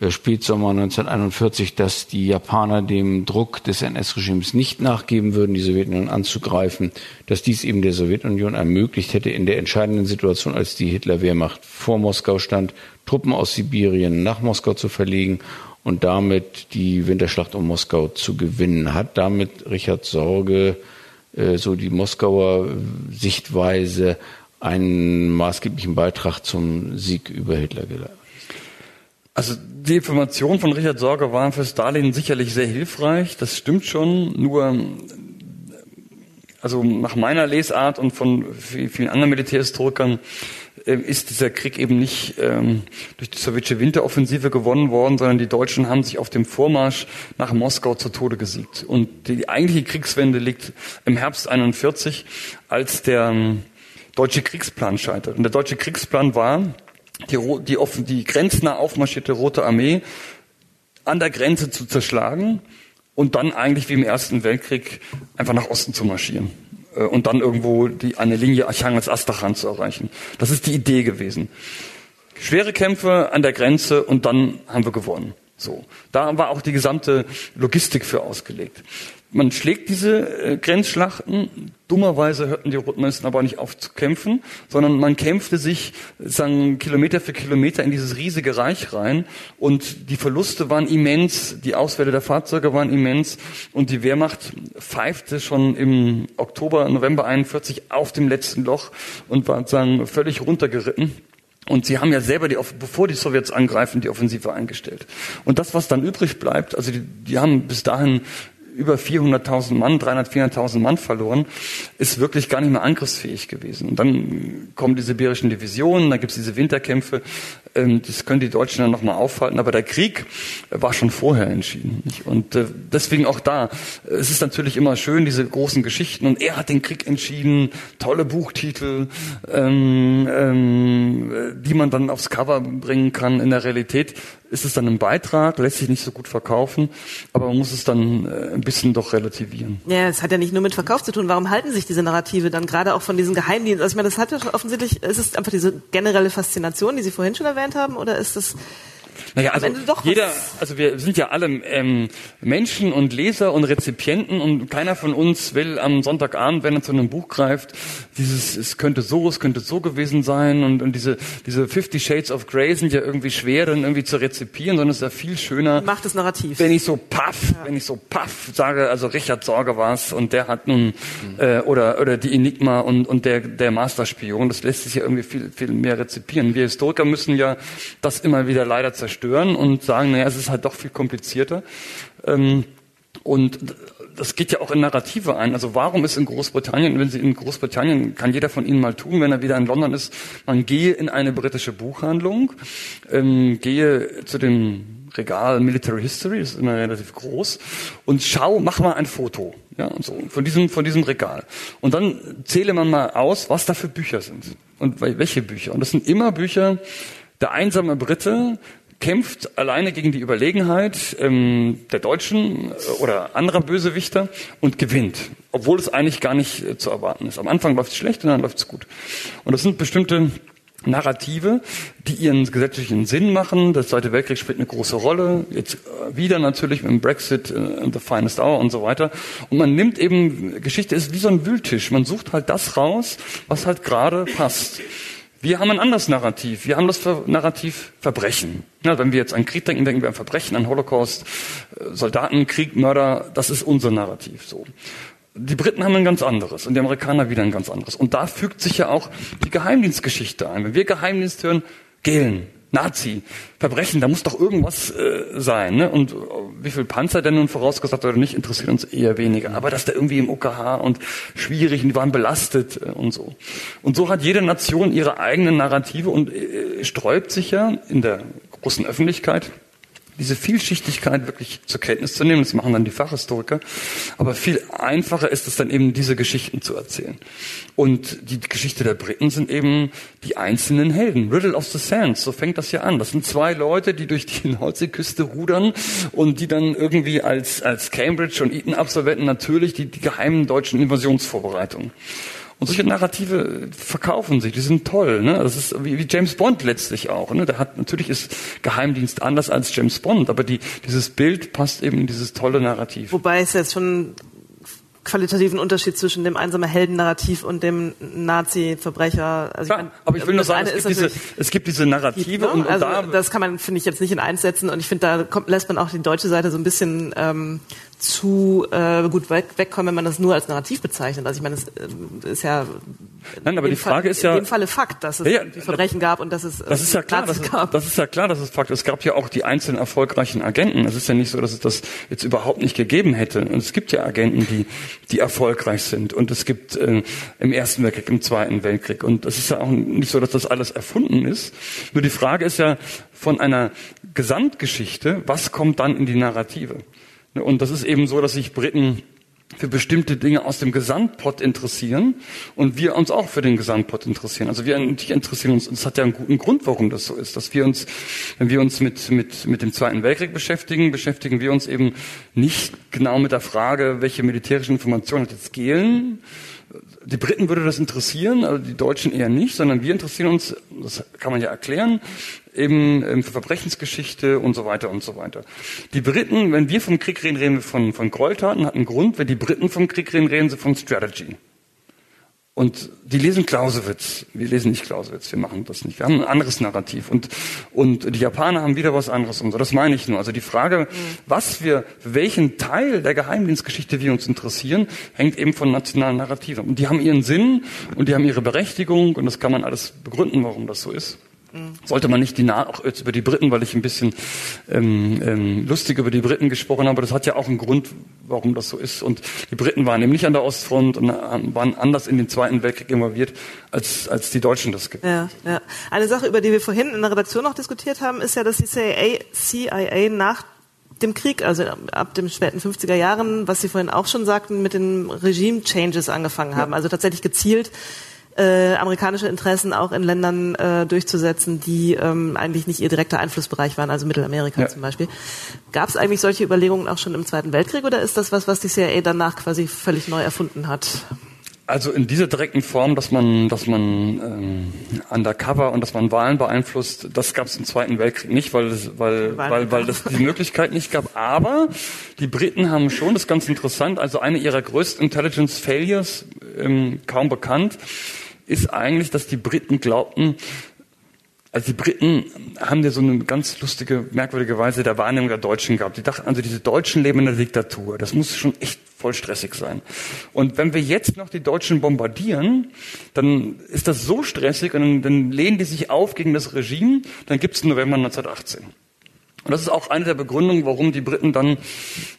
D: äh, Spätsommer 1941, dass die Japaner dem Druck des NS-Regimes nicht nachgeben würden, die Sowjetunion anzugreifen, dass dies eben der Sowjetunion ermöglicht hätte, in der entscheidenden Situation, als die Hitler-Wehrmacht vor Moskau stand, Truppen aus Sibirien nach Moskau zu verlegen und damit die Winterschlacht um Moskau zu gewinnen. Hat damit Richard Sorge äh, so die Moskauer Sichtweise einen maßgeblichen Beitrag zum Sieg über Hitler geleistet?
C: Also die Informationen von Richard Sorge waren für Stalin sicherlich sehr hilfreich, das stimmt schon, nur also nach meiner Lesart und von vielen anderen Militärhistorikern äh, ist dieser Krieg eben nicht ähm, durch die sowjetische Winteroffensive gewonnen worden, sondern die Deutschen haben sich auf dem Vormarsch nach Moskau zu Tode gesiegt. Und die eigentliche Kriegswende liegt im Herbst 41, als der ähm, deutsche Kriegsplan scheitert. Und der deutsche Kriegsplan war, die, die, offen, die grenznah aufmarschierte Rote Armee an der Grenze zu zerschlagen und dann eigentlich wie im Ersten Weltkrieg einfach nach Osten zu marschieren äh, und dann irgendwo die, eine Linie Archangels-Astachan zu erreichen. Das ist die Idee gewesen. Schwere Kämpfe an der Grenze und dann haben wir gewonnen. So. Da war auch die gesamte Logistik für ausgelegt. Man schlägt diese äh, Grenzschlachten. Dummerweise hörten die Rotmeister aber nicht auf zu kämpfen, sondern man kämpfte sich sagen, Kilometer für Kilometer in dieses riesige Reich rein. Und die Verluste waren immens, die Auswähle der Fahrzeuge waren immens. Und die Wehrmacht pfeifte schon im Oktober, November 41 auf dem letzten Loch und war sagen, völlig runtergeritten. Und sie haben ja selber, die, bevor die Sowjets angreifen, die Offensive eingestellt. Und das, was dann übrig bleibt, also die, die haben bis dahin über 400.000 Mann, 300, 400.000 Mann verloren, ist wirklich gar nicht mehr angriffsfähig gewesen. Und dann kommen die sibirischen Divisionen, dann gibt es diese Winterkämpfe, ähm, das können die Deutschen dann nochmal aufhalten, aber der Krieg war schon vorher entschieden. Und äh, deswegen auch da, es ist natürlich immer schön, diese großen Geschichten, und er hat den Krieg entschieden, tolle Buchtitel, ähm, ähm, die man dann aufs Cover bringen kann. In der Realität ist es dann ein Beitrag, lässt sich nicht so gut verkaufen, aber man muss es dann äh, bisschen doch relativieren.
B: Ja, es hat ja nicht nur mit Verkauf zu tun. Warum halten sich diese Narrative dann gerade auch von diesen Geheimdiensten? Also ich meine, das hat ja offensichtlich, ist es einfach diese generelle Faszination, die Sie vorhin schon erwähnt haben, oder ist es
C: naja, also jeder, also wir sind ja alle ähm, Menschen und Leser und Rezipienten und keiner von uns will am Sonntagabend, wenn er zu einem Buch greift, dieses, es könnte so, es könnte so gewesen sein und, und diese, diese Fifty Shades of Grey sind ja irgendwie schwer dann irgendwie zu rezipieren, sondern es ist ja viel schöner.
B: Macht das Narrativ.
C: Wenn ich so paff, ja. wenn ich so paff sage, also Richard Sorge war's und der hat nun, äh, oder, oder die Enigma und, und der, der Masterspion, das lässt sich ja irgendwie viel, viel mehr rezipieren. Wir Historiker müssen ja das immer wieder leider zerstören zerstören und sagen, naja, es ist halt doch viel komplizierter. Ähm, und das geht ja auch in Narrative ein. Also warum ist in Großbritannien, wenn Sie in Großbritannien, kann jeder von Ihnen mal tun, wenn er wieder in London ist, man gehe in eine britische Buchhandlung, ähm, gehe zu dem Regal Military History, das ist immer relativ groß, und schau, mach mal ein Foto, ja, und so, von diesem, von diesem Regal. Und dann zähle man mal aus, was da für Bücher sind. Und welche Bücher. Und das sind immer Bücher, der einsame Brite, kämpft alleine gegen die Überlegenheit ähm, der Deutschen äh, oder anderer Bösewichter und gewinnt, obwohl es eigentlich gar nicht äh, zu erwarten ist. Am Anfang läuft es schlecht und dann läuft es gut. Und das sind bestimmte Narrative, die ihren gesetzlichen Sinn machen. Der Zweite Weltkrieg spielt eine große Rolle. Jetzt äh, wieder natürlich mit dem Brexit und The Finest Hour und so weiter. Und man nimmt eben, Geschichte ist wie so ein Wühltisch. Man sucht halt das raus, was halt gerade passt. Wir haben ein anderes Narrativ. Wir haben das Narrativ Verbrechen. Ja, wenn wir jetzt an Krieg denken, denken wir an Verbrechen, an Holocaust, äh, Soldatenkrieg, Mörder. Das ist unser Narrativ. So. Die Briten haben ein ganz anderes und die Amerikaner wieder ein ganz anderes. Und da fügt sich ja auch die Geheimdienstgeschichte ein. Wenn wir Geheimdienst hören, Gehlen, Nazi, Verbrechen, da muss doch irgendwas äh, sein. Ne? Und äh, wie viel Panzer denn nun vorausgesagt oder nicht, interessiert uns eher weniger. Aber dass da irgendwie im OKH und schwierig, und die waren belastet äh, und so. Und so hat jede Nation ihre eigenen Narrative und äh, sträubt sich ja in der großen Öffentlichkeit diese Vielschichtigkeit wirklich zur Kenntnis zu nehmen. Das machen dann die Fachhistoriker. Aber viel einfacher ist es dann eben, diese Geschichten zu erzählen. Und die Geschichte der Briten sind eben die einzelnen Helden. Riddle of the Sands, so fängt das ja an. Das sind zwei Leute, die durch die Nordseeküste rudern und die dann irgendwie als, als Cambridge und Eton-Absolventen natürlich die, die geheimen deutschen Invasionsvorbereitungen. Und solche Narrative verkaufen sich, die sind toll. Ne? Das ist wie, wie James Bond letztlich auch. Ne? Der hat natürlich ist Geheimdienst anders als James Bond, aber die, dieses Bild passt eben in dieses tolle Narrativ.
B: Wobei es jetzt schon qualitativen Unterschied zwischen dem einsamen Helden-Narrativ und dem Nazi-Verbrecher.
C: Also aber ich will nur sagen, es gibt, diese, es gibt diese Narrative
B: ne? und, und also da das kann man finde ich jetzt nicht in eins setzen und ich finde da kommt, lässt man auch die deutsche Seite so ein bisschen ähm, zu äh, gut weg, wegkommen, wenn man das nur als Narrativ bezeichnet. Also ich meine, es äh, ist ja
C: Nein, aber die Frage
B: Fall,
C: ist ja
B: in dem Falle Fakt, dass es
C: ja,
B: die Verbrechen gab und dass es
C: äh, das ist ja klar, das, gab. das ist ja klar, dass es Fakt ist. Es gab ja auch die einzelnen erfolgreichen Agenten. Es ist ja nicht so, dass es das jetzt überhaupt nicht gegeben hätte. Und es gibt ja Agenten, die die erfolgreich sind. Und es gibt äh, im Ersten Weltkrieg, im Zweiten Weltkrieg. Und es ist ja auch nicht so, dass das alles erfunden ist. Nur die Frage ist ja von einer Gesamtgeschichte, was kommt dann in die Narrative? Und das ist eben so, dass sich Briten für bestimmte Dinge aus dem Gesamtpot interessieren und wir uns auch für den Gesamtpot interessieren. Also wir interessieren uns, und es hat ja einen guten Grund, warum das so ist, dass wir uns, wenn wir uns mit, mit, mit dem Zweiten Weltkrieg beschäftigen, beschäftigen wir uns eben nicht genau mit der Frage, welche militärischen Informationen hat jetzt Gehlen, die Briten würde das interessieren, aber die Deutschen eher nicht, sondern wir interessieren uns, das kann man ja erklären, eben ähm, für Verbrechensgeschichte und so weiter und so weiter. Die Briten, wenn wir vom Krieg reden, reden wir von, von Gräueltaten, hat einen Grund. Wenn die Briten vom Krieg reden, reden sie von Strategy. Und die lesen Clausewitz. Wir lesen nicht Clausewitz, wir machen das nicht. Wir haben ein anderes Narrativ. Und, und die Japaner haben wieder was anderes und so. Das meine ich nur. Also die Frage, was wir, welchen Teil der Geheimdienstgeschichte wir uns interessieren, hängt eben von nationalen Narrativen. Und die haben ihren Sinn und die haben ihre Berechtigung und das kann man alles begründen, warum das so ist. Sollte man nicht die Na auch jetzt über die Briten, weil ich ein bisschen ähm, ähm, lustig über die Briten gesprochen habe, das hat ja auch einen Grund, warum das so ist. Und die Briten waren eben nicht an der Ostfront und waren anders in den Zweiten Weltkrieg involviert, als, als die Deutschen das gibt.
B: Ja, ja. Eine Sache, über die wir vorhin in der Redaktion noch diskutiert haben, ist ja, dass die CIA, CIA nach dem Krieg, also ab den späten 50er Jahren, was Sie vorhin auch schon sagten, mit den Regime-Changes angefangen haben. Also tatsächlich gezielt äh, amerikanische Interessen auch in Ländern äh, durchzusetzen, die ähm, eigentlich nicht ihr direkter Einflussbereich waren, also Mittelamerika ja. zum Beispiel. Gab es eigentlich solche Überlegungen auch schon im Zweiten Weltkrieg oder ist das was, was die CIA danach quasi völlig neu erfunden hat?
C: Also in dieser direkten Form, dass man, dass man ähm, undercover und dass man Wahlen beeinflusst, das gab es im Zweiten Weltkrieg nicht, weil es, weil, weil, weil das die Möglichkeit nicht gab. Aber die Briten haben schon, das ist ganz interessant, also eine ihrer größten Intelligence Failures, ähm, kaum bekannt, ist eigentlich, dass die Briten glaubten, also die Briten haben ja so eine ganz lustige, merkwürdige Weise der Wahrnehmung der Deutschen gehabt. Die dachten, also diese Deutschen leben in der Diktatur. Das muss schon echt voll stressig sein. Und wenn wir jetzt noch die Deutschen bombardieren, dann ist das so stressig und dann, lehnen die sich auf gegen das Regime. Dann gibt es November 1918. Und das ist auch eine der Begründungen, warum die Briten dann,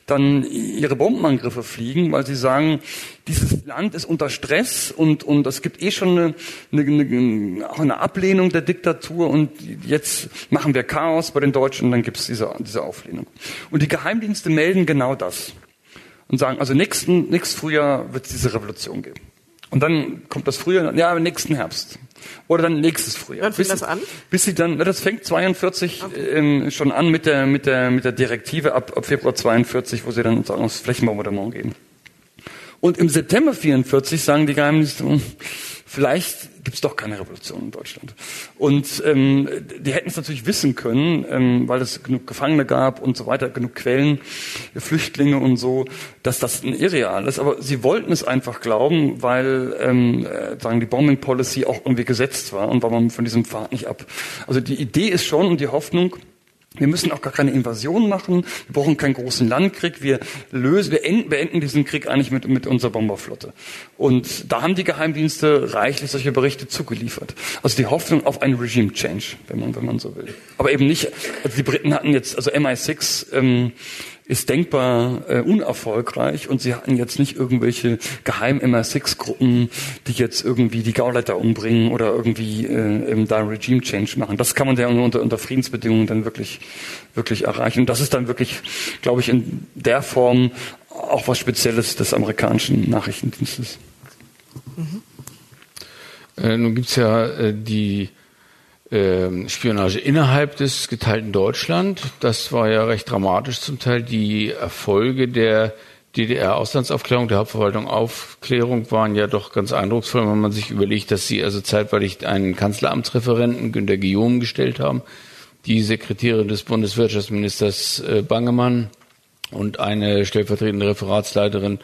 C: dann ihre Bombenangriffe fliegen, weil sie sagen, dieses Land ist unter Stress und, und es gibt eh schon eine, eine, eine, auch eine Ablehnung der Diktatur und jetzt machen wir Chaos bei den Deutschen und dann gibt es diese, diese Auflehnung. Und die Geheimdienste melden genau das und sagen, also nächsten, nächstes Frühjahr wird es diese Revolution geben. Und dann kommt das Frühjahr, ja, nächsten Herbst. Oder dann nächstes Frühjahr.
B: Wann fängt das an?
C: Bis sie dann, das fängt 42 okay. ähm, schon an mit der, mit der, mit der Direktive ab, ab Februar 42, wo sie dann sagen, aufs Flächenbombardement gehen. Und im September 44 sagen die Geheimdienste, hm, vielleicht gibt es doch keine Revolution in Deutschland. Und ähm, die hätten es natürlich wissen können, ähm, weil es genug Gefangene gab und so weiter, genug Quellen, Flüchtlinge und so, dass das ein Irreal ist. Aber sie wollten es einfach glauben, weil ähm, äh, sagen die Bombing Policy auch irgendwie gesetzt war und weil man von diesem Pfad nicht ab. Also die Idee ist schon und die Hoffnung, wir müssen auch gar keine Invasion machen. Wir brauchen keinen großen Landkrieg. Wir lösen, wir enden, beenden diesen Krieg eigentlich mit, mit unserer Bomberflotte. Und da haben die Geheimdienste reichlich solche Berichte zugeliefert. Also die Hoffnung auf einen Regime Change, wenn man, wenn man so will. Aber eben nicht, also die Briten hatten jetzt, also MI6, ähm, ist denkbar äh, unerfolgreich und sie hatten jetzt nicht irgendwelche geheim MI6-Gruppen, die jetzt irgendwie die Gauleiter umbringen oder irgendwie äh, da Regime Change machen. Das kann man ja unter, unter Friedensbedingungen dann wirklich, wirklich erreichen. Und das ist dann wirklich, glaube ich, in der Form auch was Spezielles des amerikanischen Nachrichtendienstes.
D: Mhm. Äh, nun gibt's ja äh, die ähm, Spionage innerhalb des geteilten Deutschland. Das war ja recht dramatisch zum Teil. Die Erfolge der DDR-Auslandsaufklärung, der Hauptverwaltung Aufklärung waren ja doch ganz eindrucksvoll, wenn man sich überlegt, dass sie also zeitweilig einen Kanzleramtsreferenten, Günter Guillaume, gestellt haben, die Sekretärin des Bundeswirtschaftsministers äh, Bangemann und eine stellvertretende Referatsleiterin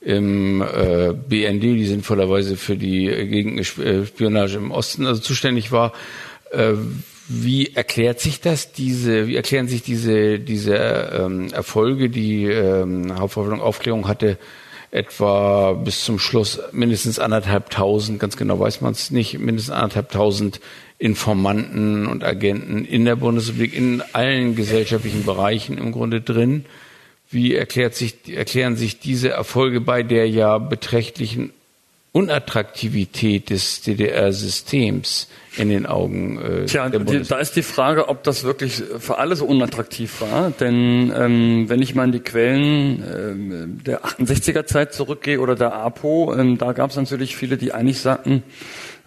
D: im äh, BND, die sinnvollerweise für die Gegenspionage im Osten also zuständig war. Wie erklärt sich das, diese, wie erklären sich diese, diese ähm, Erfolge, die ähm, Hauptverwaltung Aufklärung hatte, etwa bis zum Schluss mindestens anderthalbtausend, ganz genau weiß man es nicht, mindestens anderthalbtausend Informanten und Agenten in der Bundesrepublik, in allen gesellschaftlichen Bereichen im Grunde drin. Wie erklärt sich, erklären sich diese Erfolge bei der ja beträchtlichen Unattraktivität des DDR-Systems in den Augen
C: äh, Tja, der die, da ist die Frage, ob das wirklich für alle so unattraktiv war. Denn ähm, wenn ich mal in die Quellen ähm, der 68er Zeit zurückgehe oder der APO, ähm, da gab es natürlich viele, die eigentlich sagten,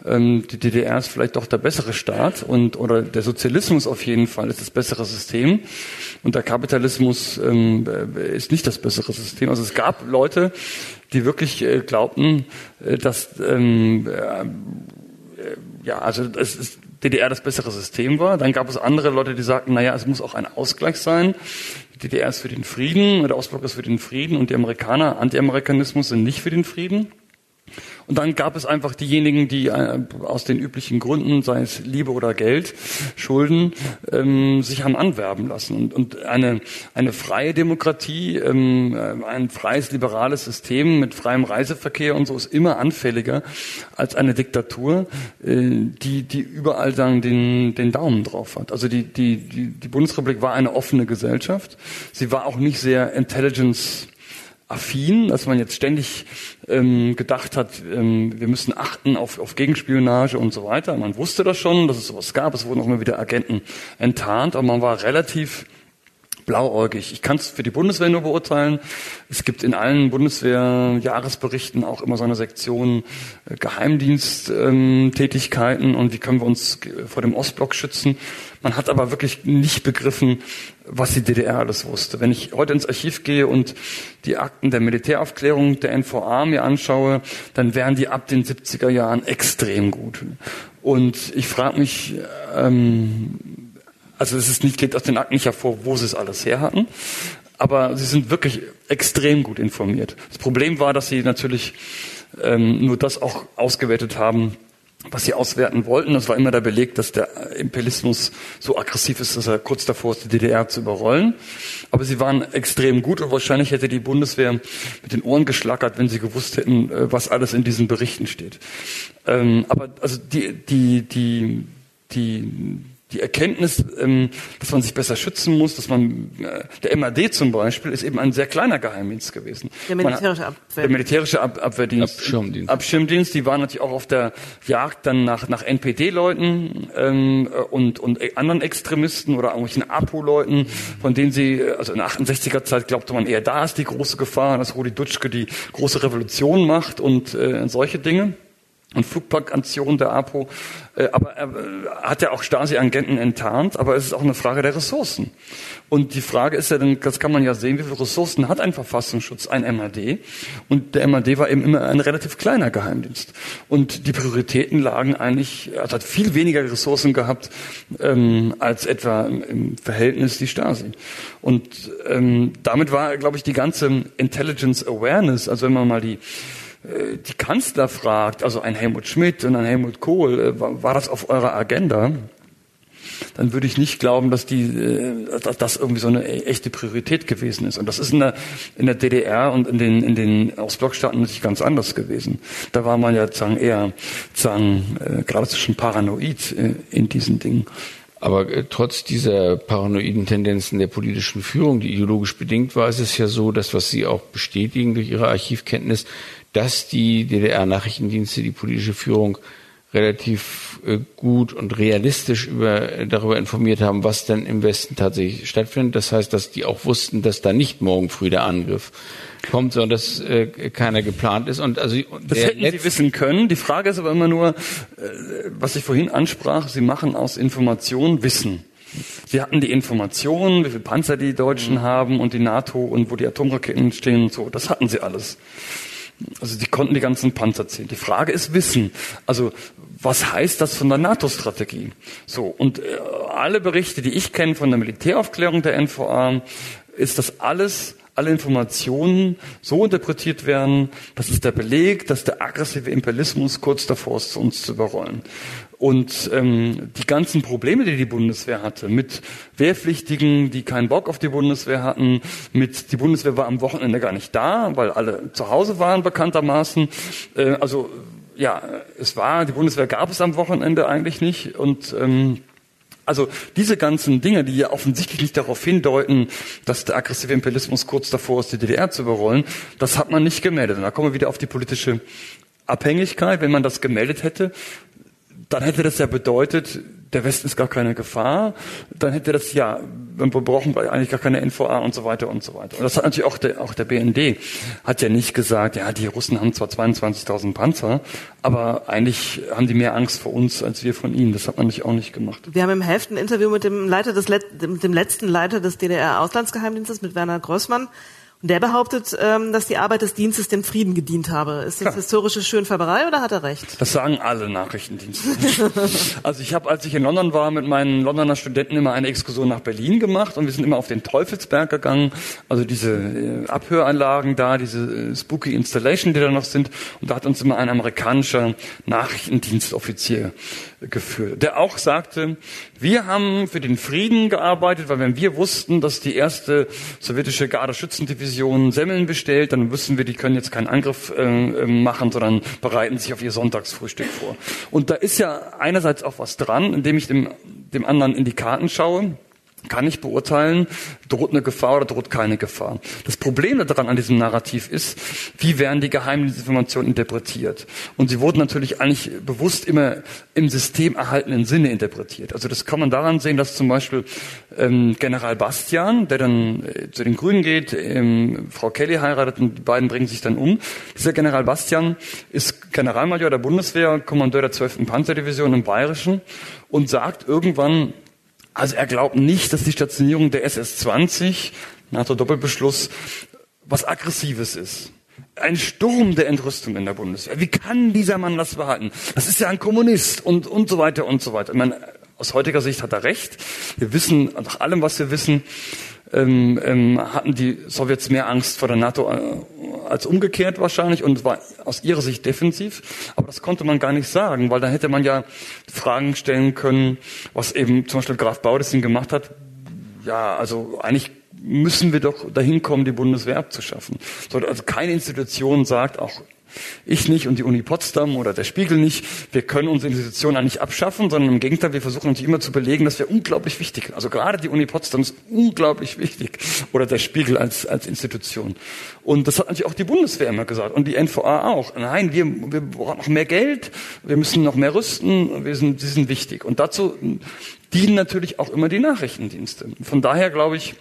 C: ähm, die DDR ist vielleicht doch der bessere Staat und oder der Sozialismus auf jeden Fall ist das bessere System und der Kapitalismus ähm, äh, ist nicht das bessere System. Also es gab Leute, die wirklich äh, glaubten, äh, dass ähm, äh, ja, also es ist DDR das bessere System war. Dann gab es andere Leute, die sagten, naja, es muss auch ein Ausgleich sein. Die DDR ist für den Frieden, der Ostblock ist für den Frieden und die Amerikaner, Anti-Amerikanismus sind nicht für den Frieden. Und dann gab es einfach diejenigen, die äh, aus den üblichen Gründen, sei es Liebe oder Geld, Schulden, ähm, sich haben anwerben lassen. Und, und eine, eine freie Demokratie, ähm, äh, ein freies liberales System mit freiem Reiseverkehr und so ist immer anfälliger als eine Diktatur, äh, die, die überall sagen, den, den Daumen drauf hat. Also die, die, die, die Bundesrepublik war eine offene Gesellschaft. Sie war auch nicht sehr intelligence affin, dass man jetzt ständig ähm, gedacht hat, ähm, wir müssen achten auf, auf Gegenspionage und so weiter. Man wusste das schon, dass es sowas gab. Es wurden auch immer wieder Agenten enttarnt, aber man war relativ blauäugig. Ich kann es für die Bundeswehr nur beurteilen. Es gibt in allen Bundeswehr-Jahresberichten auch immer so eine Sektion äh, Geheimdiensttätigkeiten und wie können wir uns vor dem Ostblock schützen. Man hat aber wirklich nicht begriffen, was die DDR alles wusste. Wenn ich heute ins Archiv gehe und die Akten der Militäraufklärung der NVA mir anschaue, dann wären die ab den 70er Jahren extrem gut. Und ich frage mich, ähm, also es ist nicht, geht aus den Akten nicht hervor, wo sie es alles her hatten, aber sie sind wirklich extrem gut informiert. Das Problem war, dass sie natürlich ähm, nur das auch ausgewertet haben, was sie auswerten wollten. Das war immer der Beleg, dass der Imperialismus so aggressiv ist, dass er kurz davor ist, die DDR zu überrollen. Aber sie waren extrem gut und wahrscheinlich hätte die Bundeswehr mit den Ohren geschlackert, wenn sie gewusst hätten, äh, was alles in diesen Berichten steht. Ähm, aber also die, die, die, die die Erkenntnis, ähm, dass man sich besser schützen muss, dass man äh, der MAD zum Beispiel ist eben ein sehr kleiner Geheimdienst gewesen.
B: Der militärische Abwehrdienst.
C: Der militärische Ab Abwehrdienst.
D: Abschirmdienst.
C: Abschirmdienst. Die waren natürlich auch auf der Jagd dann nach, nach NPD-Leuten ähm, und, und anderen Extremisten oder irgendwelchen APO-Leuten, von denen sie, also in der 68er Zeit glaubte man eher, da ist die große Gefahr, dass Rudi Dutschke die große Revolution macht und äh, solche Dinge und Flugparkaktion der APO. Äh, aber er äh, hat ja auch Stasi-Agenten enttarnt, aber es ist auch eine Frage der Ressourcen. Und die Frage ist ja dann, das kann man ja sehen, wie viele Ressourcen hat ein Verfassungsschutz, ein MAD? Und der MAD war eben immer ein relativ kleiner Geheimdienst. Und die Prioritäten lagen eigentlich, er hat viel weniger Ressourcen gehabt ähm, als etwa im Verhältnis die Stasi. Und ähm, damit war, glaube ich, die ganze Intelligence Awareness, also wenn man mal die äh, die Kanzler fragt, also ein Helmut Schmidt und ein Helmut Kohl, äh, war das auf eurer Agenda? Dann würde ich nicht glauben, dass die, äh, dass das irgendwie so eine e-, echte Priorität gewesen ist. Und das ist in der, in der DDR und in den, in den Ostblockstaaten natürlich ganz anders gewesen. Da war man ja sagen, eher sagen, geradezu schon paranoid in diesen Dingen.
D: Aber äh, trotz dieser paranoiden Tendenzen der politischen Führung, die ideologisch bedingt war, ist es ja so, dass was Sie auch bestätigen durch Ihre Archivkenntnis, dass die DDR-Nachrichtendienste die politische Führung relativ äh, gut und realistisch über, darüber informiert haben, was denn im Westen tatsächlich stattfindet. Das heißt, dass die auch wussten, dass da nicht morgen früh der Angriff kommt, sondern dass äh, keiner geplant ist. Und also
C: das hätten Sie wissen können. Die Frage ist aber immer nur, äh, was ich vorhin ansprach: Sie machen aus Informationen Wissen. Sie hatten die Informationen, wie viele Panzer die Deutschen mhm. haben und die NATO und wo die Atomraketen stehen und so. Das hatten sie alles. Also die konnten die ganzen Panzer zählen. Die Frage ist Wissen. Also was heißt das von der NATO-Strategie? So und äh, alle Berichte, die ich kenne von der Militäraufklärung der NVA, ist das alles alle Informationen so interpretiert werden, das ist der Beleg, dass der aggressive Imperialismus kurz davor ist, uns zu überrollen. Und ähm, die ganzen Probleme, die die Bundeswehr hatte, mit Wehrpflichtigen, die keinen Bock auf die Bundeswehr hatten, mit die Bundeswehr war am Wochenende gar nicht da, weil alle zu Hause waren bekanntermaßen. Äh, also ja, es war, die Bundeswehr gab es am Wochenende eigentlich nicht und ähm, also diese ganzen Dinge, die ja offensichtlich nicht darauf hindeuten, dass der aggressive Imperialismus kurz davor ist, die DDR zu überrollen, das hat man nicht gemeldet. Und da kommen wir wieder auf die politische Abhängigkeit. Wenn man das gemeldet hätte, dann hätte das ja bedeutet, der Westen ist gar keine Gefahr. Dann hätte das ja, wir brauchen eigentlich gar keine NVA und so weiter und so weiter. Und das hat natürlich auch der, auch der BND hat ja nicht gesagt, ja, die Russen haben zwar 22.000 Panzer, aber eigentlich haben die mehr Angst vor uns als wir von ihnen. Das hat man natürlich auch nicht gemacht.
B: Wir haben im Heft ein Interview mit dem Leiter des, mit dem letzten Leiter des DDR-Auslandsgeheimdienstes, mit Werner Grossmann. Und der behauptet, ähm, dass die Arbeit des Dienstes dem Frieden gedient habe. Ist das ja. historische Schönfärberei oder hat er recht?
C: Das sagen alle Nachrichtendienste. also ich habe, als ich in London war, mit meinen Londoner Studenten immer eine Exkursion nach Berlin gemacht und wir sind immer auf den Teufelsberg gegangen, also diese äh, Abhöranlagen da, diese äh, spooky Installation, die da noch sind. Und da hat uns immer ein amerikanischer Nachrichtendienstoffizier geführt, der auch sagte, wir haben für den Frieden gearbeitet, weil wenn wir wussten, dass die erste sowjetische Gardeschützendivision Semmeln bestellt, dann wussten wir, die können jetzt keinen Angriff äh, ähm, machen, sondern bereiten sich auf ihr Sonntagsfrühstück vor. Und da ist ja einerseits auch was dran, indem ich dem, dem anderen in die Karten schaue kann ich beurteilen, droht eine Gefahr oder droht keine Gefahr. Das Problem daran an diesem Narrativ ist, wie werden die Geheimdienstinformationen interpretiert? Und sie wurden natürlich eigentlich bewusst immer im System erhaltenen Sinne interpretiert. Also das kann man daran sehen, dass zum Beispiel ähm, General Bastian, der dann äh, zu den Grünen geht, ähm, Frau Kelly heiratet und die beiden bringen sich dann um. Dieser General Bastian ist Generalmajor der Bundeswehr, Kommandeur der 12. Panzerdivision im Bayerischen und sagt irgendwann, also er glaubt nicht, dass die Stationierung der SS-20, NATO-Doppelbeschluss, was Aggressives ist. Ein Sturm der Entrüstung in der Bundeswehr. Wie kann dieser Mann das behalten? Das ist ja ein Kommunist und, und so weiter und so weiter. Ich meine, aus heutiger Sicht hat er recht. Wir wissen, nach allem, was wir wissen, ähm, ähm, hatten die Sowjets mehr Angst vor der NATO äh, als umgekehrt wahrscheinlich und war aus ihrer Sicht defensiv. Aber das konnte man gar nicht sagen, weil dann hätte man ja Fragen stellen können, was eben zum Beispiel Graf Baudissin gemacht hat. Ja, also eigentlich müssen wir doch dahin kommen, die Bundeswehr abzuschaffen. Also keine Institution sagt, auch ich nicht und die Uni Potsdam oder der Spiegel nicht. Wir können unsere Institutionen eigentlich abschaffen, sondern im Gegenteil, wir versuchen uns immer zu belegen, dass wir unglaublich wichtig sind. Also gerade die Uni Potsdam ist unglaublich wichtig. Oder der Spiegel als, als Institution. Und das hat natürlich auch die Bundeswehr immer gesagt und die NVA auch. Nein, wir, wir brauchen noch mehr Geld, wir müssen noch mehr rüsten, wir sind, sie sind wichtig. Und dazu dienen natürlich auch immer die Nachrichtendienste. Von daher glaube ich,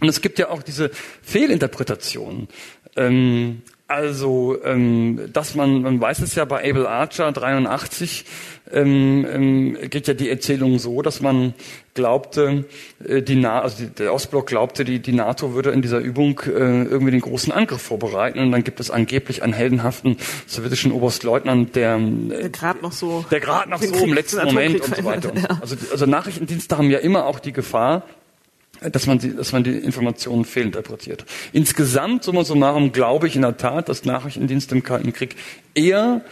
C: und es gibt ja auch diese Fehlinterpretationen. Ähm, also, ähm, dass man, man weiß es ja bei Abel Archer 83, ähm, ähm, geht ja die Erzählung so, dass man glaubte, äh, die Na also die, der Ostblock glaubte, die, die NATO würde in dieser Übung äh, irgendwie den großen Angriff vorbereiten und dann gibt es angeblich einen heldenhaften sowjetischen Oberstleutnant, der
B: äh, gerade noch so,
C: der gerade noch so im letzten Moment und so weiter. Ja. Also, also Nachrichtendienste haben ja immer auch die Gefahr, dass man, die, dass man die Informationen fehlinterpretiert. Insgesamt, summa summarum, glaube ich in der Tat, dass Nachrichtendienste im Kalten Krieg eher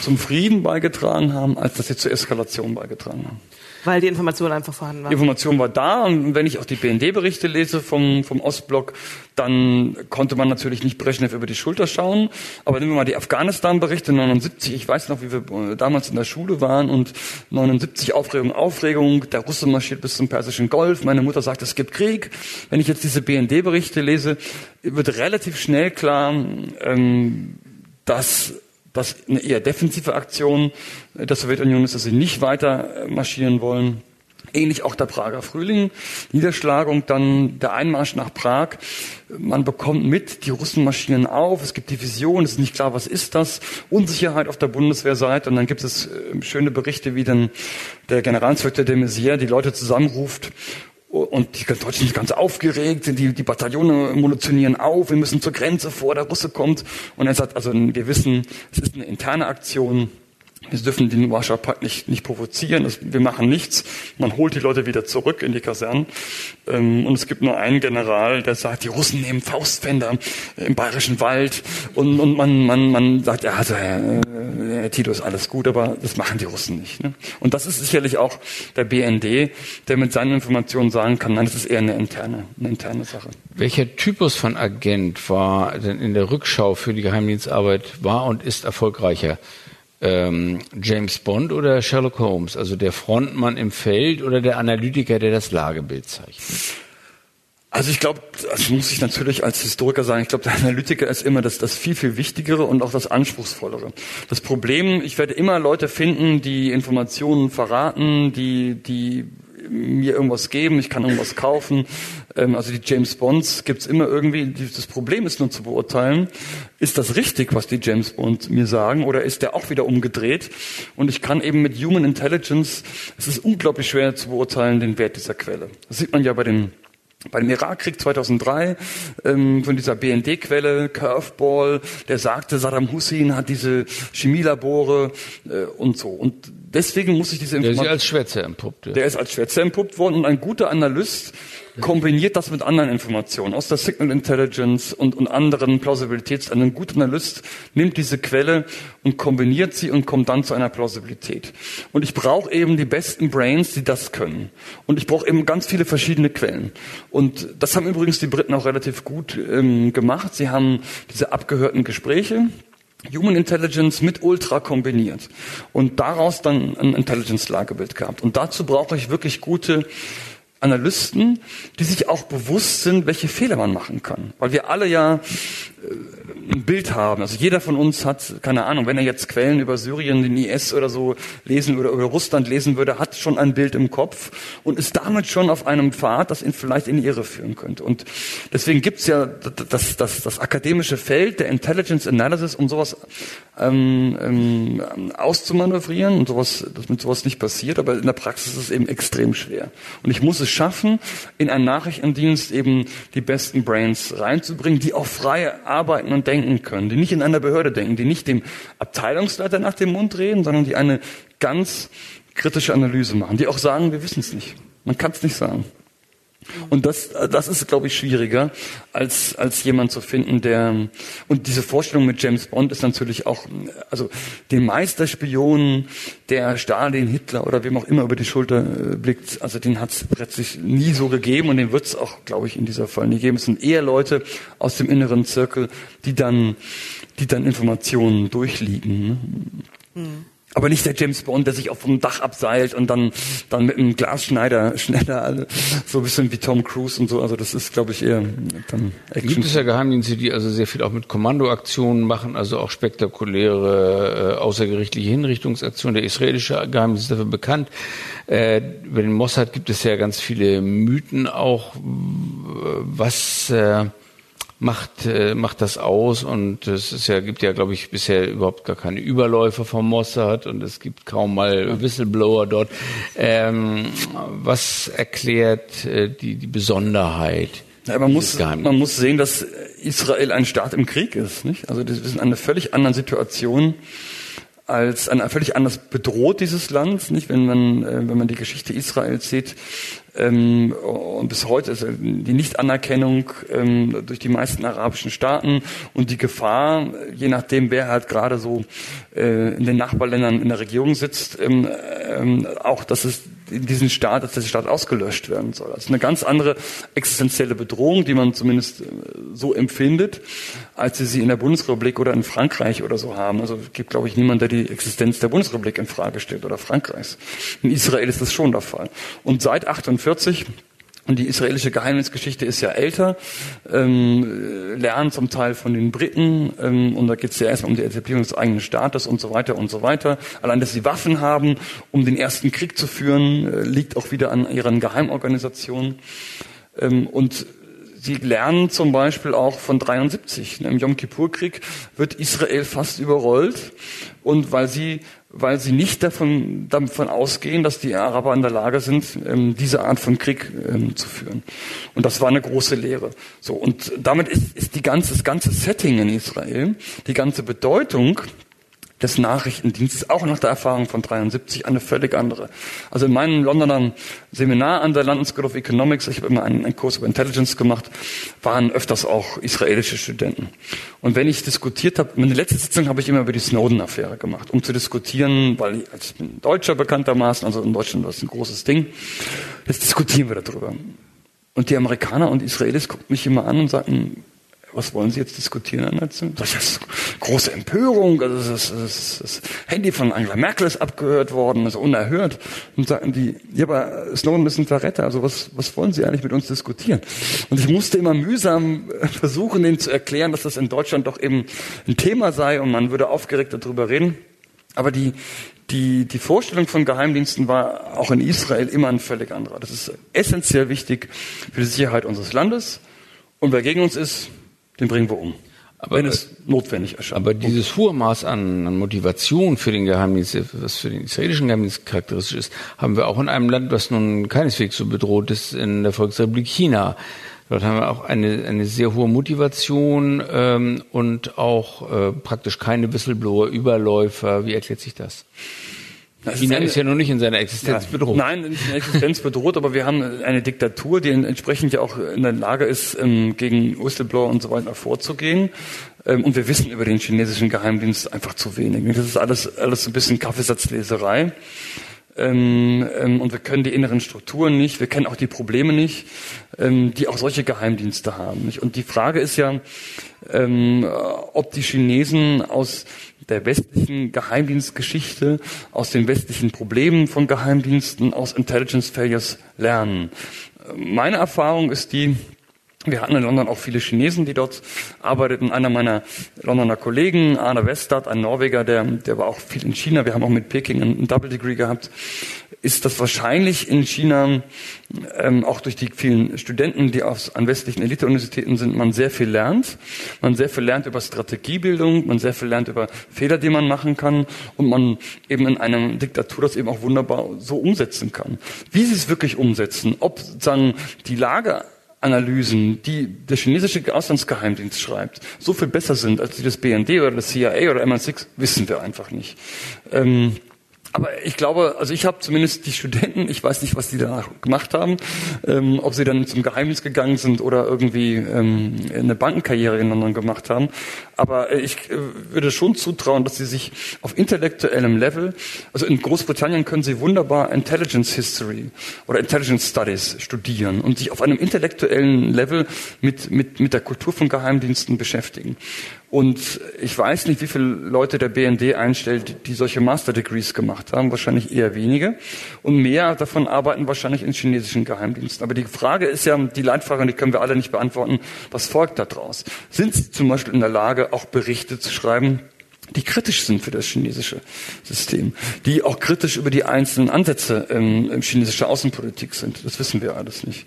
C: zum Frieden beigetragen haben, als dass sie zur Eskalation beigetragen haben.
B: Weil die Information einfach vorhanden war.
C: Die Information war da und wenn ich auch die BND-Berichte lese vom, vom Ostblock, dann konnte man natürlich nicht Brezhnev über die Schulter schauen. Aber nehmen wir mal die Afghanistan-Berichte 79. Ich weiß noch, wie wir damals in der Schule waren und 79 Aufregung, Aufregung. Der Russe marschiert bis zum Persischen Golf. Meine Mutter sagt, es gibt Krieg. Wenn ich jetzt diese BND-Berichte lese, wird relativ schnell klar, ähm, dass das eine eher defensive Aktion der Sowjetunion ist, dass sie nicht weiter äh, marschieren wollen. Ähnlich auch der Prager Frühling, Niederschlagung, dann der Einmarsch nach Prag. Man bekommt mit, die Russen marschieren auf, es gibt Divisionen, es ist nicht klar, was ist das, Unsicherheit auf der Bundeswehrseite. Und dann gibt es äh, schöne Berichte, wie dann der Generalinspekteur de Maizière die Leute zusammenruft und die Deutschen sind ganz aufgeregt, die, die Bataillone munitionieren auf, wir müssen zur Grenze vor, der Russe kommt. Und er sagt, also wir wissen, es ist eine interne Aktion, wir dürfen den Warschauer Pakt nicht, nicht provozieren, das, wir machen nichts. Man holt die Leute wieder zurück in die Kasernen. Ähm, und es gibt nur einen General, der sagt, die Russen nehmen Faustpfänder im Bayerischen Wald. Und, und man, man, man sagt, ja, also, äh, Herr Tito ist alles gut, aber das machen die Russen nicht. Ne? Und das ist sicherlich auch der BND, der mit seinen Informationen sagen kann, nein, das ist eher eine interne, eine interne Sache.
D: Welcher Typus von Agent war denn in der Rückschau für die Geheimdienstarbeit war und ist erfolgreicher? Ähm, James Bond oder Sherlock Holmes? Also der Frontmann im Feld oder der Analytiker, der das Lagebild zeichnet?
C: Also ich glaube, das muss ich natürlich als Historiker sagen, ich glaube, der Analytiker ist immer das, das viel, viel Wichtigere und auch das Anspruchsvollere. Das Problem, ich werde immer Leute finden, die Informationen verraten, die, die mir irgendwas geben, ich kann irgendwas kaufen. Ähm, also die James Bonds gibt's immer irgendwie. Das Problem ist nur zu beurteilen, ist das richtig, was die James Bonds mir sagen, oder ist der auch wieder umgedreht? Und ich kann eben mit Human Intelligence, es ist unglaublich schwer zu beurteilen, den Wert dieser Quelle. Das sieht man ja bei den dem Irakkrieg 2003 ähm, von dieser BND-Quelle Curveball, der sagte, Saddam Hussein hat diese Chemielabore äh, und so. Und deswegen muss ich diese
D: Information... Der ist als Schwätzer entpuppt.
C: Ja. Der ist als Schwätzer entpuppt worden und ein guter Analyst kombiniert das mit anderen Informationen aus der Signal Intelligence und, und anderen Plausibilitäts. Ein guter Analyst nimmt diese Quelle und kombiniert sie und kommt dann zu einer Plausibilität. Und ich brauche eben die besten Brains, die das können. Und ich brauche eben ganz viele verschiedene Quellen. Und das haben übrigens die Briten auch relativ gut ähm, gemacht. Sie haben diese abgehörten Gespräche Human Intelligence mit Ultra kombiniert und daraus dann ein Intelligence-Lagebild gehabt. Und dazu brauche ich wirklich gute Analysten, die sich auch bewusst sind, welche Fehler man machen kann. Weil wir alle ja ein Bild haben. Also jeder von uns hat, keine Ahnung, wenn er jetzt Quellen über Syrien, den IS oder so lesen oder über Russland lesen würde, hat schon ein Bild im Kopf und ist damit schon auf einem Pfad, das ihn vielleicht in die Irre führen könnte. Und deswegen gibt's ja das, das, das akademische Feld der Intelligence Analysis, um sowas ähm, ähm, auszumanövrieren und sowas, dass mit sowas nicht passiert, aber in der Praxis ist es eben extrem schwer. Und ich muss es schaffen, in einen Nachrichtendienst eben die besten Brains reinzubringen, die auch frei arbeiten und denken können, die nicht in einer Behörde denken, die nicht dem Abteilungsleiter nach dem Mund reden, sondern die eine ganz kritische Analyse machen, die auch sagen, wir wissen es nicht. Man kann es nicht sagen. Und das, das ist, glaube ich, schwieriger, als, als jemand zu finden, der, und diese Vorstellung mit James Bond ist natürlich auch, also den Meisterspion, der Stalin, Hitler oder wem auch immer über die Schulter äh, blickt, also den hat es plötzlich nie so gegeben und den wird es auch, glaube ich, in dieser Fall nie geben. Es sind eher Leute aus dem inneren Zirkel, die dann, die dann Informationen durchliegen. Ne? Mhm. Aber nicht der James Bond, der sich auf dem Dach abseilt und dann, dann mit einem Glasschneider schneller, so ein bisschen wie Tom Cruise und so. Also das ist, glaube ich, eher dann
D: Action. Gibt es ja Geheimdienste, die also sehr viel auch mit Kommandoaktionen machen, also auch spektakuläre äh, außergerichtliche Hinrichtungsaktionen. Der israelische Geheimdienst ist dafür bekannt. Äh, über den Mossad gibt es ja ganz viele Mythen auch, was äh, macht, äh, macht das aus und es ist ja, gibt ja, glaube ich, bisher überhaupt gar keine Überläufer vom Mossad und es gibt kaum mal Whistleblower dort. Ähm, was erklärt äh, die, die Besonderheit?
C: Ja, man, muss, man muss sehen, dass Israel ein Staat im Krieg ist. Nicht? Also das ist eine völlig andere Situation als ein völlig anders bedroht dieses Land, nicht? Wenn man äh, wenn man die Geschichte Israels sieht, ähm, und bis heute ist die Nichtanerkennung ähm, durch die meisten arabischen Staaten und die Gefahr, je nachdem wer halt gerade so äh, in den Nachbarländern in der Regierung sitzt, ähm, ähm, auch, dass es in diesen Staat, dass der Staat ausgelöscht werden soll. Ist eine ganz andere existenzielle Bedrohung, die man zumindest äh, so empfindet, als sie sie in der Bundesrepublik oder in Frankreich oder so haben. Also es gibt, glaube ich, niemand, der die Existenz der Bundesrepublik in Frage stellt oder Frankreichs. In Israel ist das schon der Fall. Und seit 48 1940. Und die israelische Geheimnisgeschichte ist ja älter, ähm, lernen zum Teil von den Briten ähm, und da geht es ja erstmal um die Etablierung des eigenen Staates und so weiter und so weiter. Allein, dass sie Waffen haben, um den ersten Krieg zu führen, äh, liegt auch wieder an ihren Geheimorganisationen. Ähm, und sie lernen zum Beispiel auch von 73. Im Yom Kippur-Krieg wird Israel fast überrollt und weil sie weil sie nicht davon, davon ausgehen, dass die Araber in der Lage sind, ähm, diese Art von Krieg ähm, zu führen. Und das war eine große Lehre. So und damit ist, ist die ganze, das ganze Setting in Israel, die ganze Bedeutung des Nachrichtendienstes, auch nach der Erfahrung von 73, eine völlig andere. Also in meinem Londoner Seminar an der London School of Economics, ich habe immer einen, einen Kurs über Intelligence gemacht, waren öfters auch israelische Studenten. Und wenn ich diskutiert habe, meine letzte Sitzung habe ich immer über die Snowden-Affäre gemacht, um zu diskutieren, weil ich, also ich bin Deutscher bekanntermaßen, also in Deutschland war das ein großes Ding. Jetzt diskutieren wir darüber. Und die Amerikaner und Israelis gucken mich immer an und sagen, was wollen Sie jetzt diskutieren dazu? Das ist große Empörung, also das, das, das, Handy von Angela Merkel ist abgehört worden, das ist unerhört. Und sagen die, ja, aber Snowden ist ein Verräter, also was, was wollen Sie eigentlich mit uns diskutieren? Und ich musste immer mühsam versuchen, denen zu erklären, dass das in Deutschland doch eben ein Thema sei und man würde aufgeregt darüber reden. Aber die, die, die Vorstellung von Geheimdiensten war auch in Israel immer ein völlig anderer. Das ist essentiell wichtig für die Sicherheit unseres Landes. Und wer gegen uns ist, den bringen wir um. Aber, wenn es notwendig erscheint.
D: Aber dieses hohe Maß an, an, Motivation für den Geheimdienst, was für den israelischen Geheimdienst charakteristisch ist, haben wir auch in einem Land, was nun keineswegs so bedroht ist, in der Volksrepublik China. Dort haben wir auch eine, eine sehr hohe Motivation ähm, und auch äh, praktisch keine Whistleblower, Überläufer. Wie erklärt sich das?
C: China ist, ja noch nicht in seiner Existenz ja, bedroht. Nein, nicht in der Existenz bedroht, aber wir haben eine Diktatur, die entsprechend ja auch in der Lage ist, ähm, gegen Whistleblower und so weiter vorzugehen. Ähm, und wir wissen über den chinesischen Geheimdienst einfach zu wenig. Das ist alles, alles ein bisschen Kaffeesatzleserei. Ähm, ähm, und wir können die inneren Strukturen nicht, wir kennen auch die Probleme nicht, ähm, die auch solche Geheimdienste haben. Nicht? Und die Frage ist ja, ähm, ob die Chinesen aus der westlichen Geheimdienstgeschichte, aus den westlichen Problemen von Geheimdiensten, aus Intelligence Failures lernen. Meine Erfahrung ist die, wir hatten in London auch viele Chinesen, die dort arbeiteten. Einer meiner Londoner Kollegen, Arne Westad, ein Norweger, der, der war auch viel in China. Wir haben auch mit Peking einen Double Degree gehabt. Ist das wahrscheinlich in China, ähm, auch durch die vielen Studenten, die aus, an westlichen Elite-Universitäten sind, man sehr viel lernt. Man sehr viel lernt über Strategiebildung, man sehr viel lernt über Fehler, die man machen kann und man eben in einer Diktatur das eben auch wunderbar so umsetzen kann. Wie sie es wirklich umsetzen, ob sozusagen die Lage Analysen, die der chinesische Auslandsgeheimdienst schreibt, so viel besser sind als die des BND oder des CIA oder MI6, wissen wir einfach nicht. Ähm, aber ich glaube, also ich habe zumindest die Studenten, ich weiß nicht, was die danach gemacht haben, ähm, ob sie dann zum Geheimnis gegangen sind oder irgendwie ähm, eine Bankenkarriere in London gemacht haben. Aber äh, ich äh, würde schon zutrauen, dass sie sich auf intellektuellem Level, also in Großbritannien können sie wunderbar Intelligence History oder Intelligence Studies studieren und sich auf einem intellektuellen Level mit, mit, mit der Kultur von Geheimdiensten beschäftigen. Und ich weiß nicht, wie viele Leute der BND einstellt, die solche Master Degrees gemacht haben. Wahrscheinlich eher wenige. Und mehr davon arbeiten wahrscheinlich in chinesischen Geheimdiensten. Aber die Frage ist ja, die Leitfrage, die können wir alle nicht beantworten. Was folgt daraus? Sind sie zum Beispiel in der Lage, auch Berichte zu schreiben, die kritisch sind für das chinesische System, die auch kritisch über die einzelnen Ansätze ähm, chinesischer Außenpolitik sind. Das wissen wir alles nicht.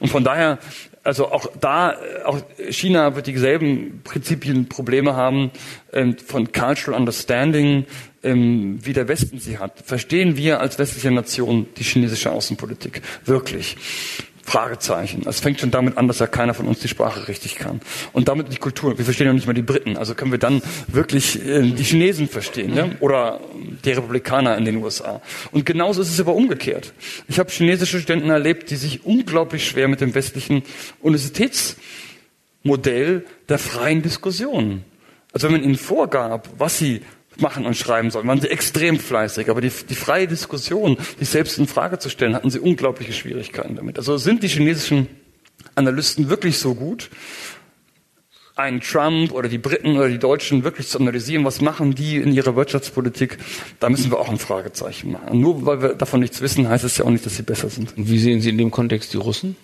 C: Und von daher also auch da, auch China wird dieselben Prinzipien Probleme haben ähm, von Cultural Understanding, ähm, wie der Westen sie hat. Verstehen wir als westliche Nation die chinesische Außenpolitik wirklich? Fragezeichen. Es fängt schon damit an, dass ja keiner von uns die Sprache richtig kann. Und damit die Kultur. Wir verstehen ja nicht mal die Briten. Also können wir dann wirklich äh, die Chinesen verstehen ja? oder die Republikaner in den USA. Und genauso ist es aber umgekehrt. Ich habe chinesische Studenten erlebt, die sich unglaublich schwer mit dem westlichen Universitätsmodell der freien Diskussion. Also wenn man ihnen vorgab, was sie machen und schreiben sollen, waren sie extrem fleißig. Aber die, die freie Diskussion, sich selbst in Frage zu stellen, hatten sie unglaubliche Schwierigkeiten damit. Also sind die chinesischen Analysten wirklich so gut, einen Trump oder die Briten oder die Deutschen wirklich zu analysieren, was machen die in ihrer Wirtschaftspolitik, da müssen wir auch ein Fragezeichen machen. nur weil wir davon nichts wissen, heißt es ja auch nicht, dass sie besser sind.
D: Und wie sehen Sie in dem Kontext die Russen?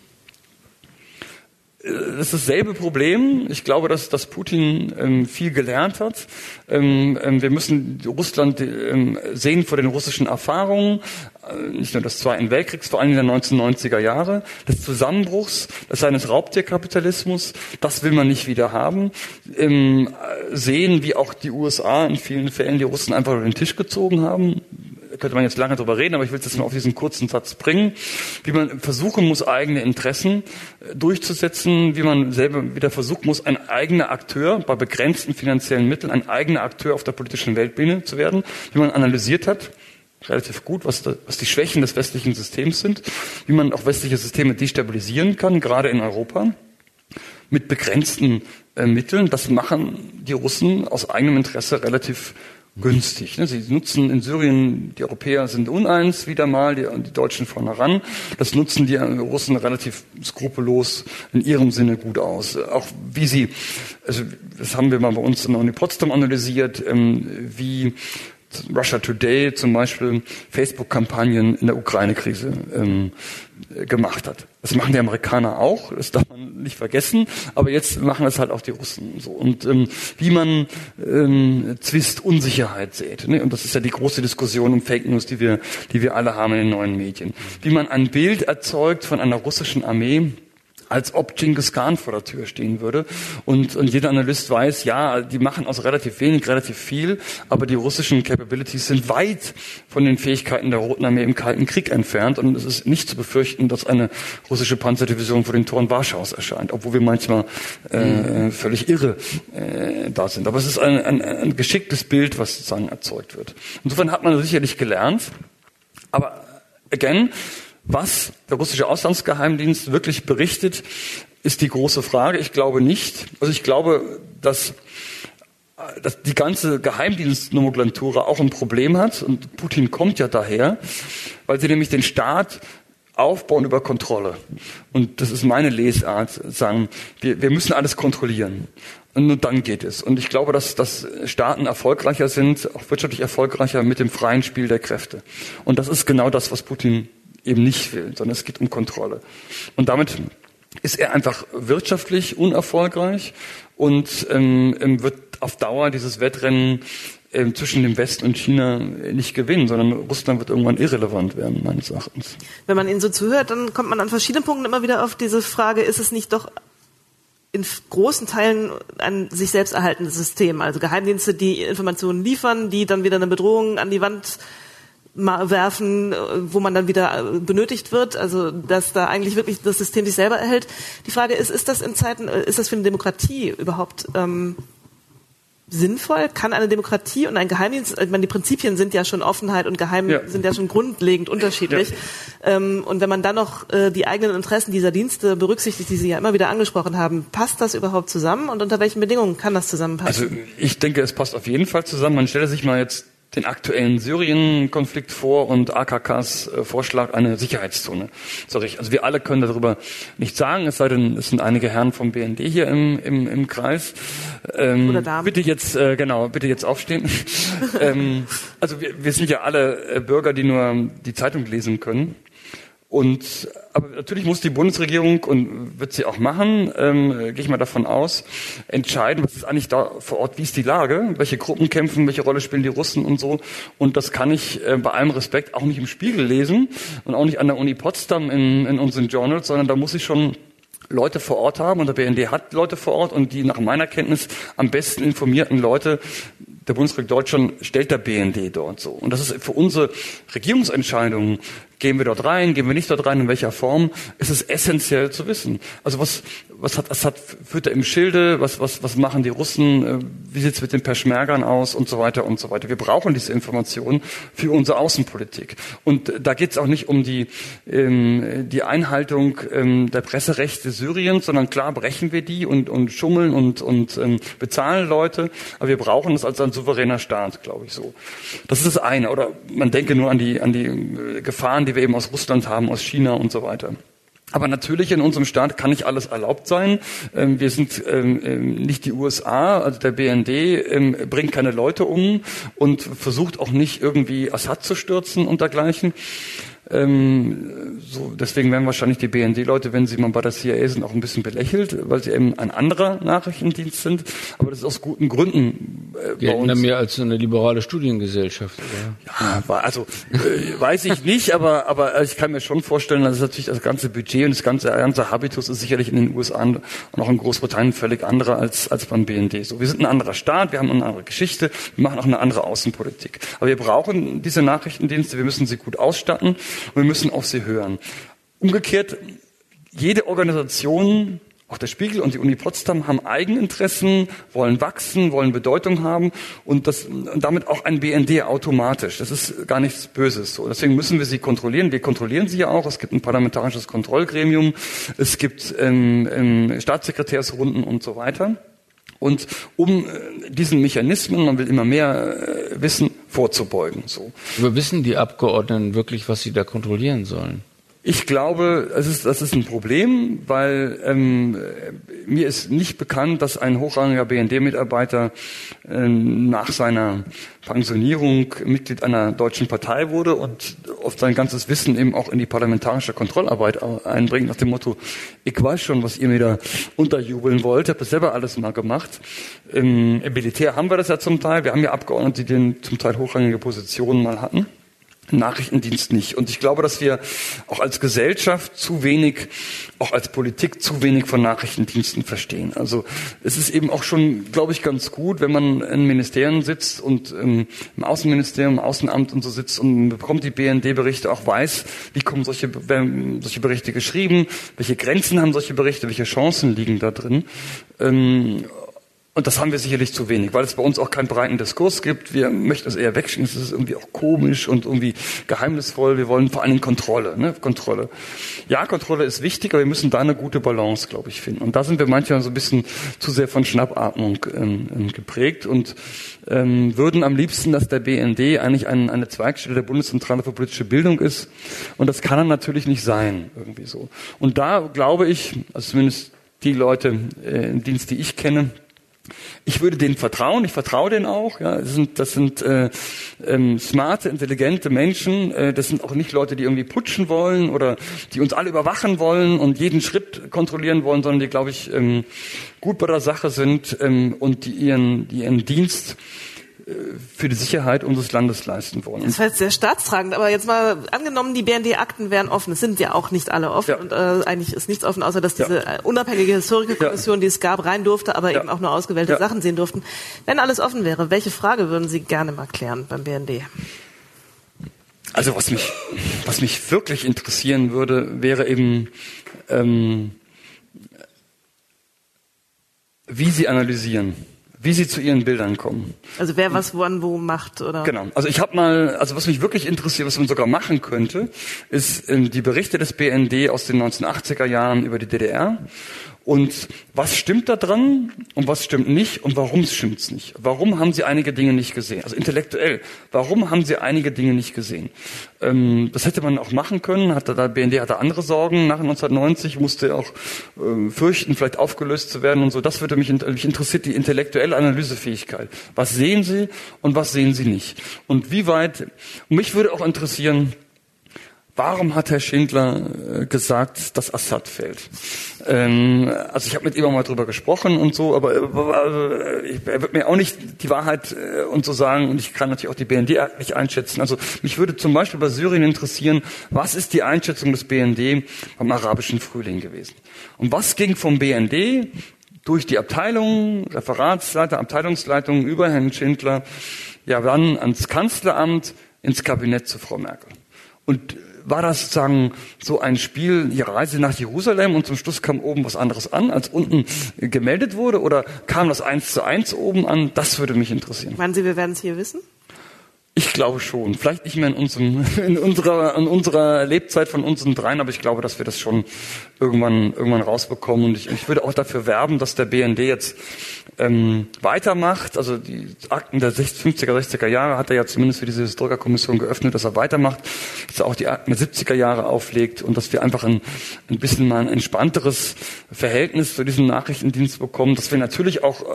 C: Das ist dasselbe Problem. Ich glaube, dass, dass Putin ähm, viel gelernt hat. Ähm, ähm, wir müssen Russland ähm, sehen vor den russischen Erfahrungen, äh, nicht nur des Zweiten Weltkriegs, vor allem den 1990er Jahre, des Zusammenbruchs, des seines Raubtierkapitalismus. Das will man nicht wieder haben. Ähm, sehen, wie auch die USA in vielen Fällen die Russen einfach über den Tisch gezogen haben könnte man jetzt lange drüber reden, aber ich will es jetzt mal auf diesen kurzen Satz bringen, wie man versuchen muss, eigene Interessen äh, durchzusetzen, wie man selber wieder versuchen muss, ein eigener Akteur bei begrenzten finanziellen Mitteln, ein eigener Akteur auf der politischen Weltbühne zu werden, wie man analysiert hat, relativ gut, was, da, was die Schwächen des westlichen Systems sind, wie man auch westliche Systeme destabilisieren kann, gerade in Europa, mit begrenzten äh, Mitteln. Das machen die Russen aus eigenem Interesse relativ günstig. Ne? Sie nutzen in Syrien, die Europäer sind uneins wieder mal, die, die Deutschen vorne ran. Das nutzen die Russen relativ skrupellos in ihrem Sinne gut aus. Auch wie sie, also das haben wir mal bei uns in der Uni Potsdam analysiert, ähm, wie Russia Today zum Beispiel Facebook-Kampagnen in der Ukraine-Krise ähm, gemacht hat. Das machen die Amerikaner auch, das darf man nicht vergessen, aber jetzt machen es halt auch die Russen so. Und ähm, wie man ähm, Zwist Unsicherheit sät, ne? und das ist ja die große Diskussion um Fake News, die wir, die wir alle haben in den neuen Medien. Wie man ein Bild erzeugt von einer russischen Armee, als ob Genghis Khan vor der Tür stehen würde. Und, und jeder Analyst weiß, ja, die machen aus relativ wenig relativ viel, aber die russischen Capabilities sind weit von den Fähigkeiten der Roten Armee im Kalten Krieg entfernt. Und es ist nicht zu befürchten, dass eine russische Panzerdivision vor den Toren Warschaus erscheint, obwohl wir manchmal äh, völlig irre äh, da sind. Aber es ist ein, ein, ein geschicktes Bild, was sozusagen erzeugt wird. Insofern hat man sicherlich gelernt. Aber again, was der russische Auslandsgeheimdienst wirklich berichtet, ist die große Frage. Ich glaube nicht. Also ich glaube, dass, dass die ganze Geheimdienstnomenklatura auch ein Problem hat. Und Putin kommt ja daher, weil sie nämlich den Staat aufbauen über Kontrolle. Und das ist meine Lesart, sagen, wir, wir müssen alles kontrollieren. Und nur dann geht es. Und ich glaube, dass, dass Staaten erfolgreicher sind, auch wirtschaftlich erfolgreicher mit dem freien Spiel der Kräfte. Und das ist genau das, was Putin eben nicht will, sondern es geht um Kontrolle. Und damit ist er einfach wirtschaftlich unerfolgreich und ähm, ähm, wird auf Dauer dieses Wettrennen ähm, zwischen dem Westen und China nicht gewinnen, sondern Russland wird irgendwann irrelevant werden, meines Erachtens.
B: Wenn man Ihnen so zuhört, dann kommt man an verschiedenen Punkten immer wieder auf diese Frage, ist es nicht doch in großen Teilen ein sich selbst erhaltendes System, also Geheimdienste, die Informationen liefern, die dann wieder eine Bedrohung an die Wand werfen, wo man dann wieder äh, benötigt wird, also dass da eigentlich wirklich das System sich selber erhält. Die Frage ist, ist das in Zeiten, äh, ist das für eine Demokratie überhaupt ähm, sinnvoll? Kann eine Demokratie und ein Geheimdienst, ich meine, die Prinzipien sind ja schon Offenheit und Geheim ja. sind ja schon grundlegend unterschiedlich. Ja. Ähm, und wenn man dann noch äh, die eigenen Interessen dieser Dienste berücksichtigt, die Sie ja immer wieder angesprochen haben, passt das überhaupt zusammen und unter welchen Bedingungen kann das zusammenpassen?
C: Also ich denke, es passt auf jeden Fall zusammen. Man stelle sich mal jetzt den aktuellen Syrien-Konflikt vor und AKKs äh, Vorschlag eine Sicherheitszone. Sorry, also wir alle können darüber nichts sagen, es sei denn, es sind einige Herren vom BND hier im, im, im Kreis.
B: Ähm, Oder Damen.
C: Bitte jetzt, äh, genau, bitte jetzt aufstehen. ähm, also wir, wir sind ja alle äh, Bürger, die nur die Zeitung lesen können. Und aber natürlich muss die Bundesregierung und wird sie auch machen, ähm, gehe ich mal davon aus, entscheiden, was ist eigentlich da vor Ort, wie ist die Lage, welche Gruppen kämpfen, welche Rolle spielen die Russen und so. Und das kann ich äh, bei allem Respekt auch nicht im Spiegel lesen und auch nicht an der Uni Potsdam in, in unseren Journals, sondern da muss ich schon Leute vor Ort haben und der BND hat Leute vor Ort und die nach meiner Kenntnis am besten informierten Leute der Bundesrepublik Deutschland stellt der BND dort so. Und das ist für unsere Regierungsentscheidungen Gehen wir dort rein, gehen wir nicht dort rein, in welcher Form, ist es essentiell zu wissen. Also was, was hat Assad führt er im Schilde, was, was, was machen die Russen, äh, wie sieht's mit den Peschmergern aus und so weiter und so weiter. Wir brauchen diese Informationen für unsere Außenpolitik. Und da geht's auch nicht um die, ähm, die Einhaltung ähm, der Presserechte Syriens, sondern klar brechen wir die und, und schummeln und, und ähm, bezahlen Leute, aber wir brauchen es als ein souveräner Staat, glaube ich so. Das ist das eine. Oder man denke nur an die, an die äh, Gefahren, die wir eben aus Russland haben, aus China und so weiter. Aber natürlich in unserem Staat kann nicht alles erlaubt sein. Ähm, wir sind ähm, ähm, nicht die USA, also der BND bringt keine Leute um und versucht auch nicht irgendwie Assad zu stürzen und dergleichen. Ähm, so, deswegen werden wahrscheinlich die BND-Leute, wenn sie mal bei der CIA sind, auch ein bisschen belächelt, weil sie eben ein anderer Nachrichtendienst sind. Aber das ist aus guten Gründen
D: äh, bei uns. mehr als so eine liberale Studiengesellschaft,
C: oder? Ja, also äh, weiß ich nicht, aber aber ich kann mir schon vorstellen, dass natürlich das ganze Budget und das ganze ganze Habitus ist sicherlich in den USA und auch in Großbritannien völlig anderer als als beim BND. So, wir sind ein anderer Staat, wir haben eine andere Geschichte, wir machen auch eine andere Außenpolitik. Aber wir brauchen diese Nachrichtendienste, wir müssen sie gut ausstatten und wir müssen auf sie hören. Umgekehrt, jede Organisation, auch der Spiegel und die Uni Potsdam haben Eigeninteressen, wollen wachsen, wollen Bedeutung haben und, das, und damit auch ein BND automatisch. Das ist gar nichts Böses. So, deswegen müssen wir sie kontrollieren. Wir kontrollieren sie ja auch. Es gibt ein parlamentarisches Kontrollgremium, es gibt ähm, ähm, Staatssekretärsrunden und so weiter. Und um äh, diesen Mechanismen, man will immer mehr äh, wissen, vorzubeugen. So.
D: Aber wissen die Abgeordneten wirklich, was sie da kontrollieren sollen?
C: Ich glaube, es ist, das ist ein Problem, weil ähm, mir ist nicht bekannt, dass ein hochrangiger BND-Mitarbeiter ähm, nach seiner Pensionierung Mitglied einer deutschen Partei wurde und oft sein ganzes Wissen eben auch in die parlamentarische Kontrollarbeit einbringt, nach dem Motto, ich weiß schon, was ihr mir da unterjubeln wollt, habe das selber alles mal gemacht. Im, Im Militär haben wir das ja zum Teil, wir haben ja Abgeordnete, die den zum Teil hochrangige Positionen mal hatten. Nachrichtendienst nicht. Und ich glaube, dass wir auch als Gesellschaft zu wenig, auch als Politik zu wenig von Nachrichtendiensten verstehen. Also es ist eben auch schon, glaube ich, ganz gut, wenn man in Ministerien sitzt und ähm, im Außenministerium, im Außenamt und so sitzt und bekommt die BND-Berichte, auch weiß, wie kommen solche, werden solche Berichte geschrieben, welche Grenzen haben solche Berichte, welche Chancen liegen da drin. Ähm, und das haben wir sicherlich zu wenig, weil es bei uns auch keinen breiten Diskurs gibt. Wir möchten es eher wegschicken. Es ist irgendwie auch komisch und irgendwie geheimnisvoll. Wir wollen vor allen Dingen Kontrolle. Ne? Kontrolle. Ja, Kontrolle ist wichtig, aber wir müssen da eine gute Balance, glaube ich, finden. Und da sind wir manchmal so ein bisschen zu sehr von Schnappatmung ähm, ähm geprägt und ähm, würden am liebsten, dass der BND eigentlich ein, eine Zweigstelle der Bundeszentrale für politische Bildung ist. Und das kann er natürlich nicht sein, irgendwie so. Und da glaube ich, also zumindest die Leute äh, im Dienst, die ich kenne, ich würde denen vertrauen, ich vertraue denen auch. Ja, das sind, das sind äh, ähm, smarte, intelligente Menschen. Äh, das sind auch nicht Leute, die irgendwie putschen wollen oder die uns alle überwachen wollen und jeden Schritt kontrollieren wollen, sondern die, glaube ich, ähm, gut bei der Sache sind ähm, und die ihren, die ihren Dienst für die Sicherheit unseres Landes leisten wollen.
B: Das war jetzt sehr staatstragend, aber jetzt mal angenommen, die BND-Akten wären offen. Es sind ja auch nicht alle offen ja. und äh, eigentlich ist nichts offen, außer dass diese ja. Äh, unabhängige Historikerkommission, ja. die es gab, rein durfte, aber eben auch nur ausgewählte Sachen sehen durften. Wenn alles offen wäre, welche Frage würden Sie gerne mal klären beim BND?
C: Also was mich, was mich wirklich interessieren würde, wäre eben, ähm, wie Sie analysieren wie sie zu ihren Bildern kommen.
B: Also wer was wann wo macht oder?
C: Genau. Also ich habe mal, also was mich wirklich interessiert, was man sogar machen könnte, ist äh, die Berichte des BND aus den 1980er Jahren über die DDR und was stimmt da dran und was stimmt nicht und warum stimmt es nicht? Warum haben sie einige Dinge nicht gesehen? Also intellektuell, warum haben sie einige Dinge nicht gesehen? Ähm, das hätte man auch machen können. Hatte der BND hatte andere Sorgen nach 1990, musste auch ähm, fürchten, vielleicht aufgelöst zu werden und so. Das würde mich, mich interessiert, die intellektuelle Analysefähigkeit. Was sehen sie und was sehen sie nicht? Und wie weit, mich würde auch interessieren, Warum hat Herr Schindler äh, gesagt, dass Assad fällt? Ähm, also ich habe mit ihm auch mal drüber gesprochen und so, aber äh, er wird mir auch nicht die Wahrheit äh, und so sagen und ich kann natürlich auch die BND nicht einschätzen. Also mich würde zum Beispiel bei Syrien interessieren, was ist die Einschätzung des BND beim arabischen Frühling gewesen? Und was ging vom BND durch die Abteilung, Referatsleiter, Abteilungsleitung über Herrn Schindler, ja dann ans Kanzleramt, ins Kabinett zu Frau Merkel. Und war das sozusagen so ein Spiel, die Reise nach Jerusalem und zum Schluss kam oben was anderes an, als unten gemeldet wurde? Oder kam das eins zu eins oben an? Das würde mich interessieren.
B: Meinen Sie, wir werden es hier wissen?
C: Ich glaube schon. Vielleicht nicht mehr in, unserem, in, unserer, in unserer Lebzeit von unseren dreien, aber ich glaube, dass wir das schon irgendwann, irgendwann rausbekommen. Und ich, ich würde auch dafür werben, dass der BND jetzt ähm, weitermacht. Also die Akten der 50er, 60er Jahre hat er ja zumindest für diese Historikerkommission geöffnet, dass er weitermacht, dass er auch die Akten der 70er Jahre auflegt und dass wir einfach ein, ein bisschen mal ein entspannteres Verhältnis zu diesem Nachrichtendienst bekommen, dass wir natürlich auch äh,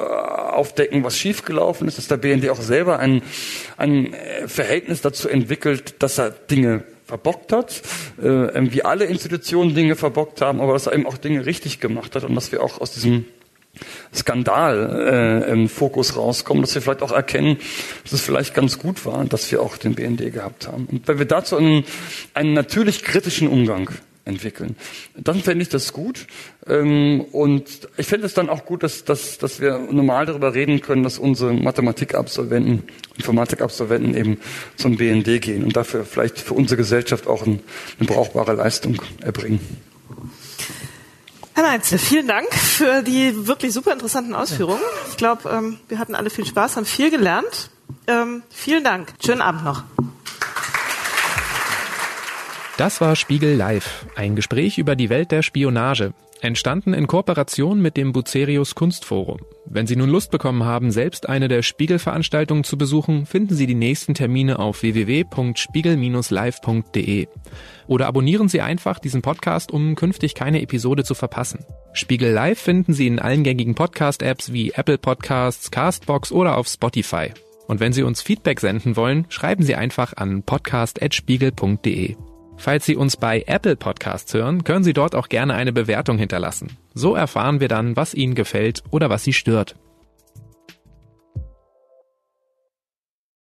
C: aufdecken, was schiefgelaufen ist, dass der BND auch selber ein, ein Verhältnis dazu entwickelt, dass er Dinge verbockt hat, äh, wie alle Institutionen Dinge verbockt haben, aber dass er eben auch Dinge richtig gemacht hat und dass wir auch aus diesem Skandal äh, im Fokus rauskommen, dass wir vielleicht auch erkennen, dass es vielleicht ganz gut war, dass wir auch den BND gehabt haben. Und wenn wir dazu einen, einen natürlich kritischen Umgang entwickeln. Dann fände ich das gut. Ähm, und ich fände es dann auch gut, dass, dass, dass wir normal darüber reden können, dass unsere Mathematikabsolventen, Informatikabsolventen eben zum BND gehen und dafür vielleicht für unsere Gesellschaft auch eine brauchbare Leistung erbringen.
B: Herr Neitzel, vielen Dank für die wirklich super interessanten Ausführungen. Ich glaube, ähm, wir hatten alle viel Spaß, haben viel gelernt. Ähm, vielen Dank. Schönen Abend noch.
A: Das war Spiegel Live, ein Gespräch über die Welt der Spionage, entstanden in Kooperation mit dem Bucerius Kunstforum. Wenn Sie nun Lust bekommen haben, selbst eine der Spiegel-Veranstaltungen zu besuchen, finden Sie die nächsten Termine auf www.spiegel-live.de. Oder abonnieren Sie einfach diesen Podcast, um künftig keine Episode zu verpassen. Spiegel Live finden Sie in allen gängigen Podcast-Apps wie Apple Podcasts, Castbox oder auf Spotify. Und wenn Sie uns Feedback senden wollen, schreiben Sie einfach an podcast.spiegel.de. Falls Sie uns bei Apple Podcasts hören, können Sie dort auch gerne eine Bewertung hinterlassen. So erfahren wir dann, was Ihnen gefällt oder was Sie stört.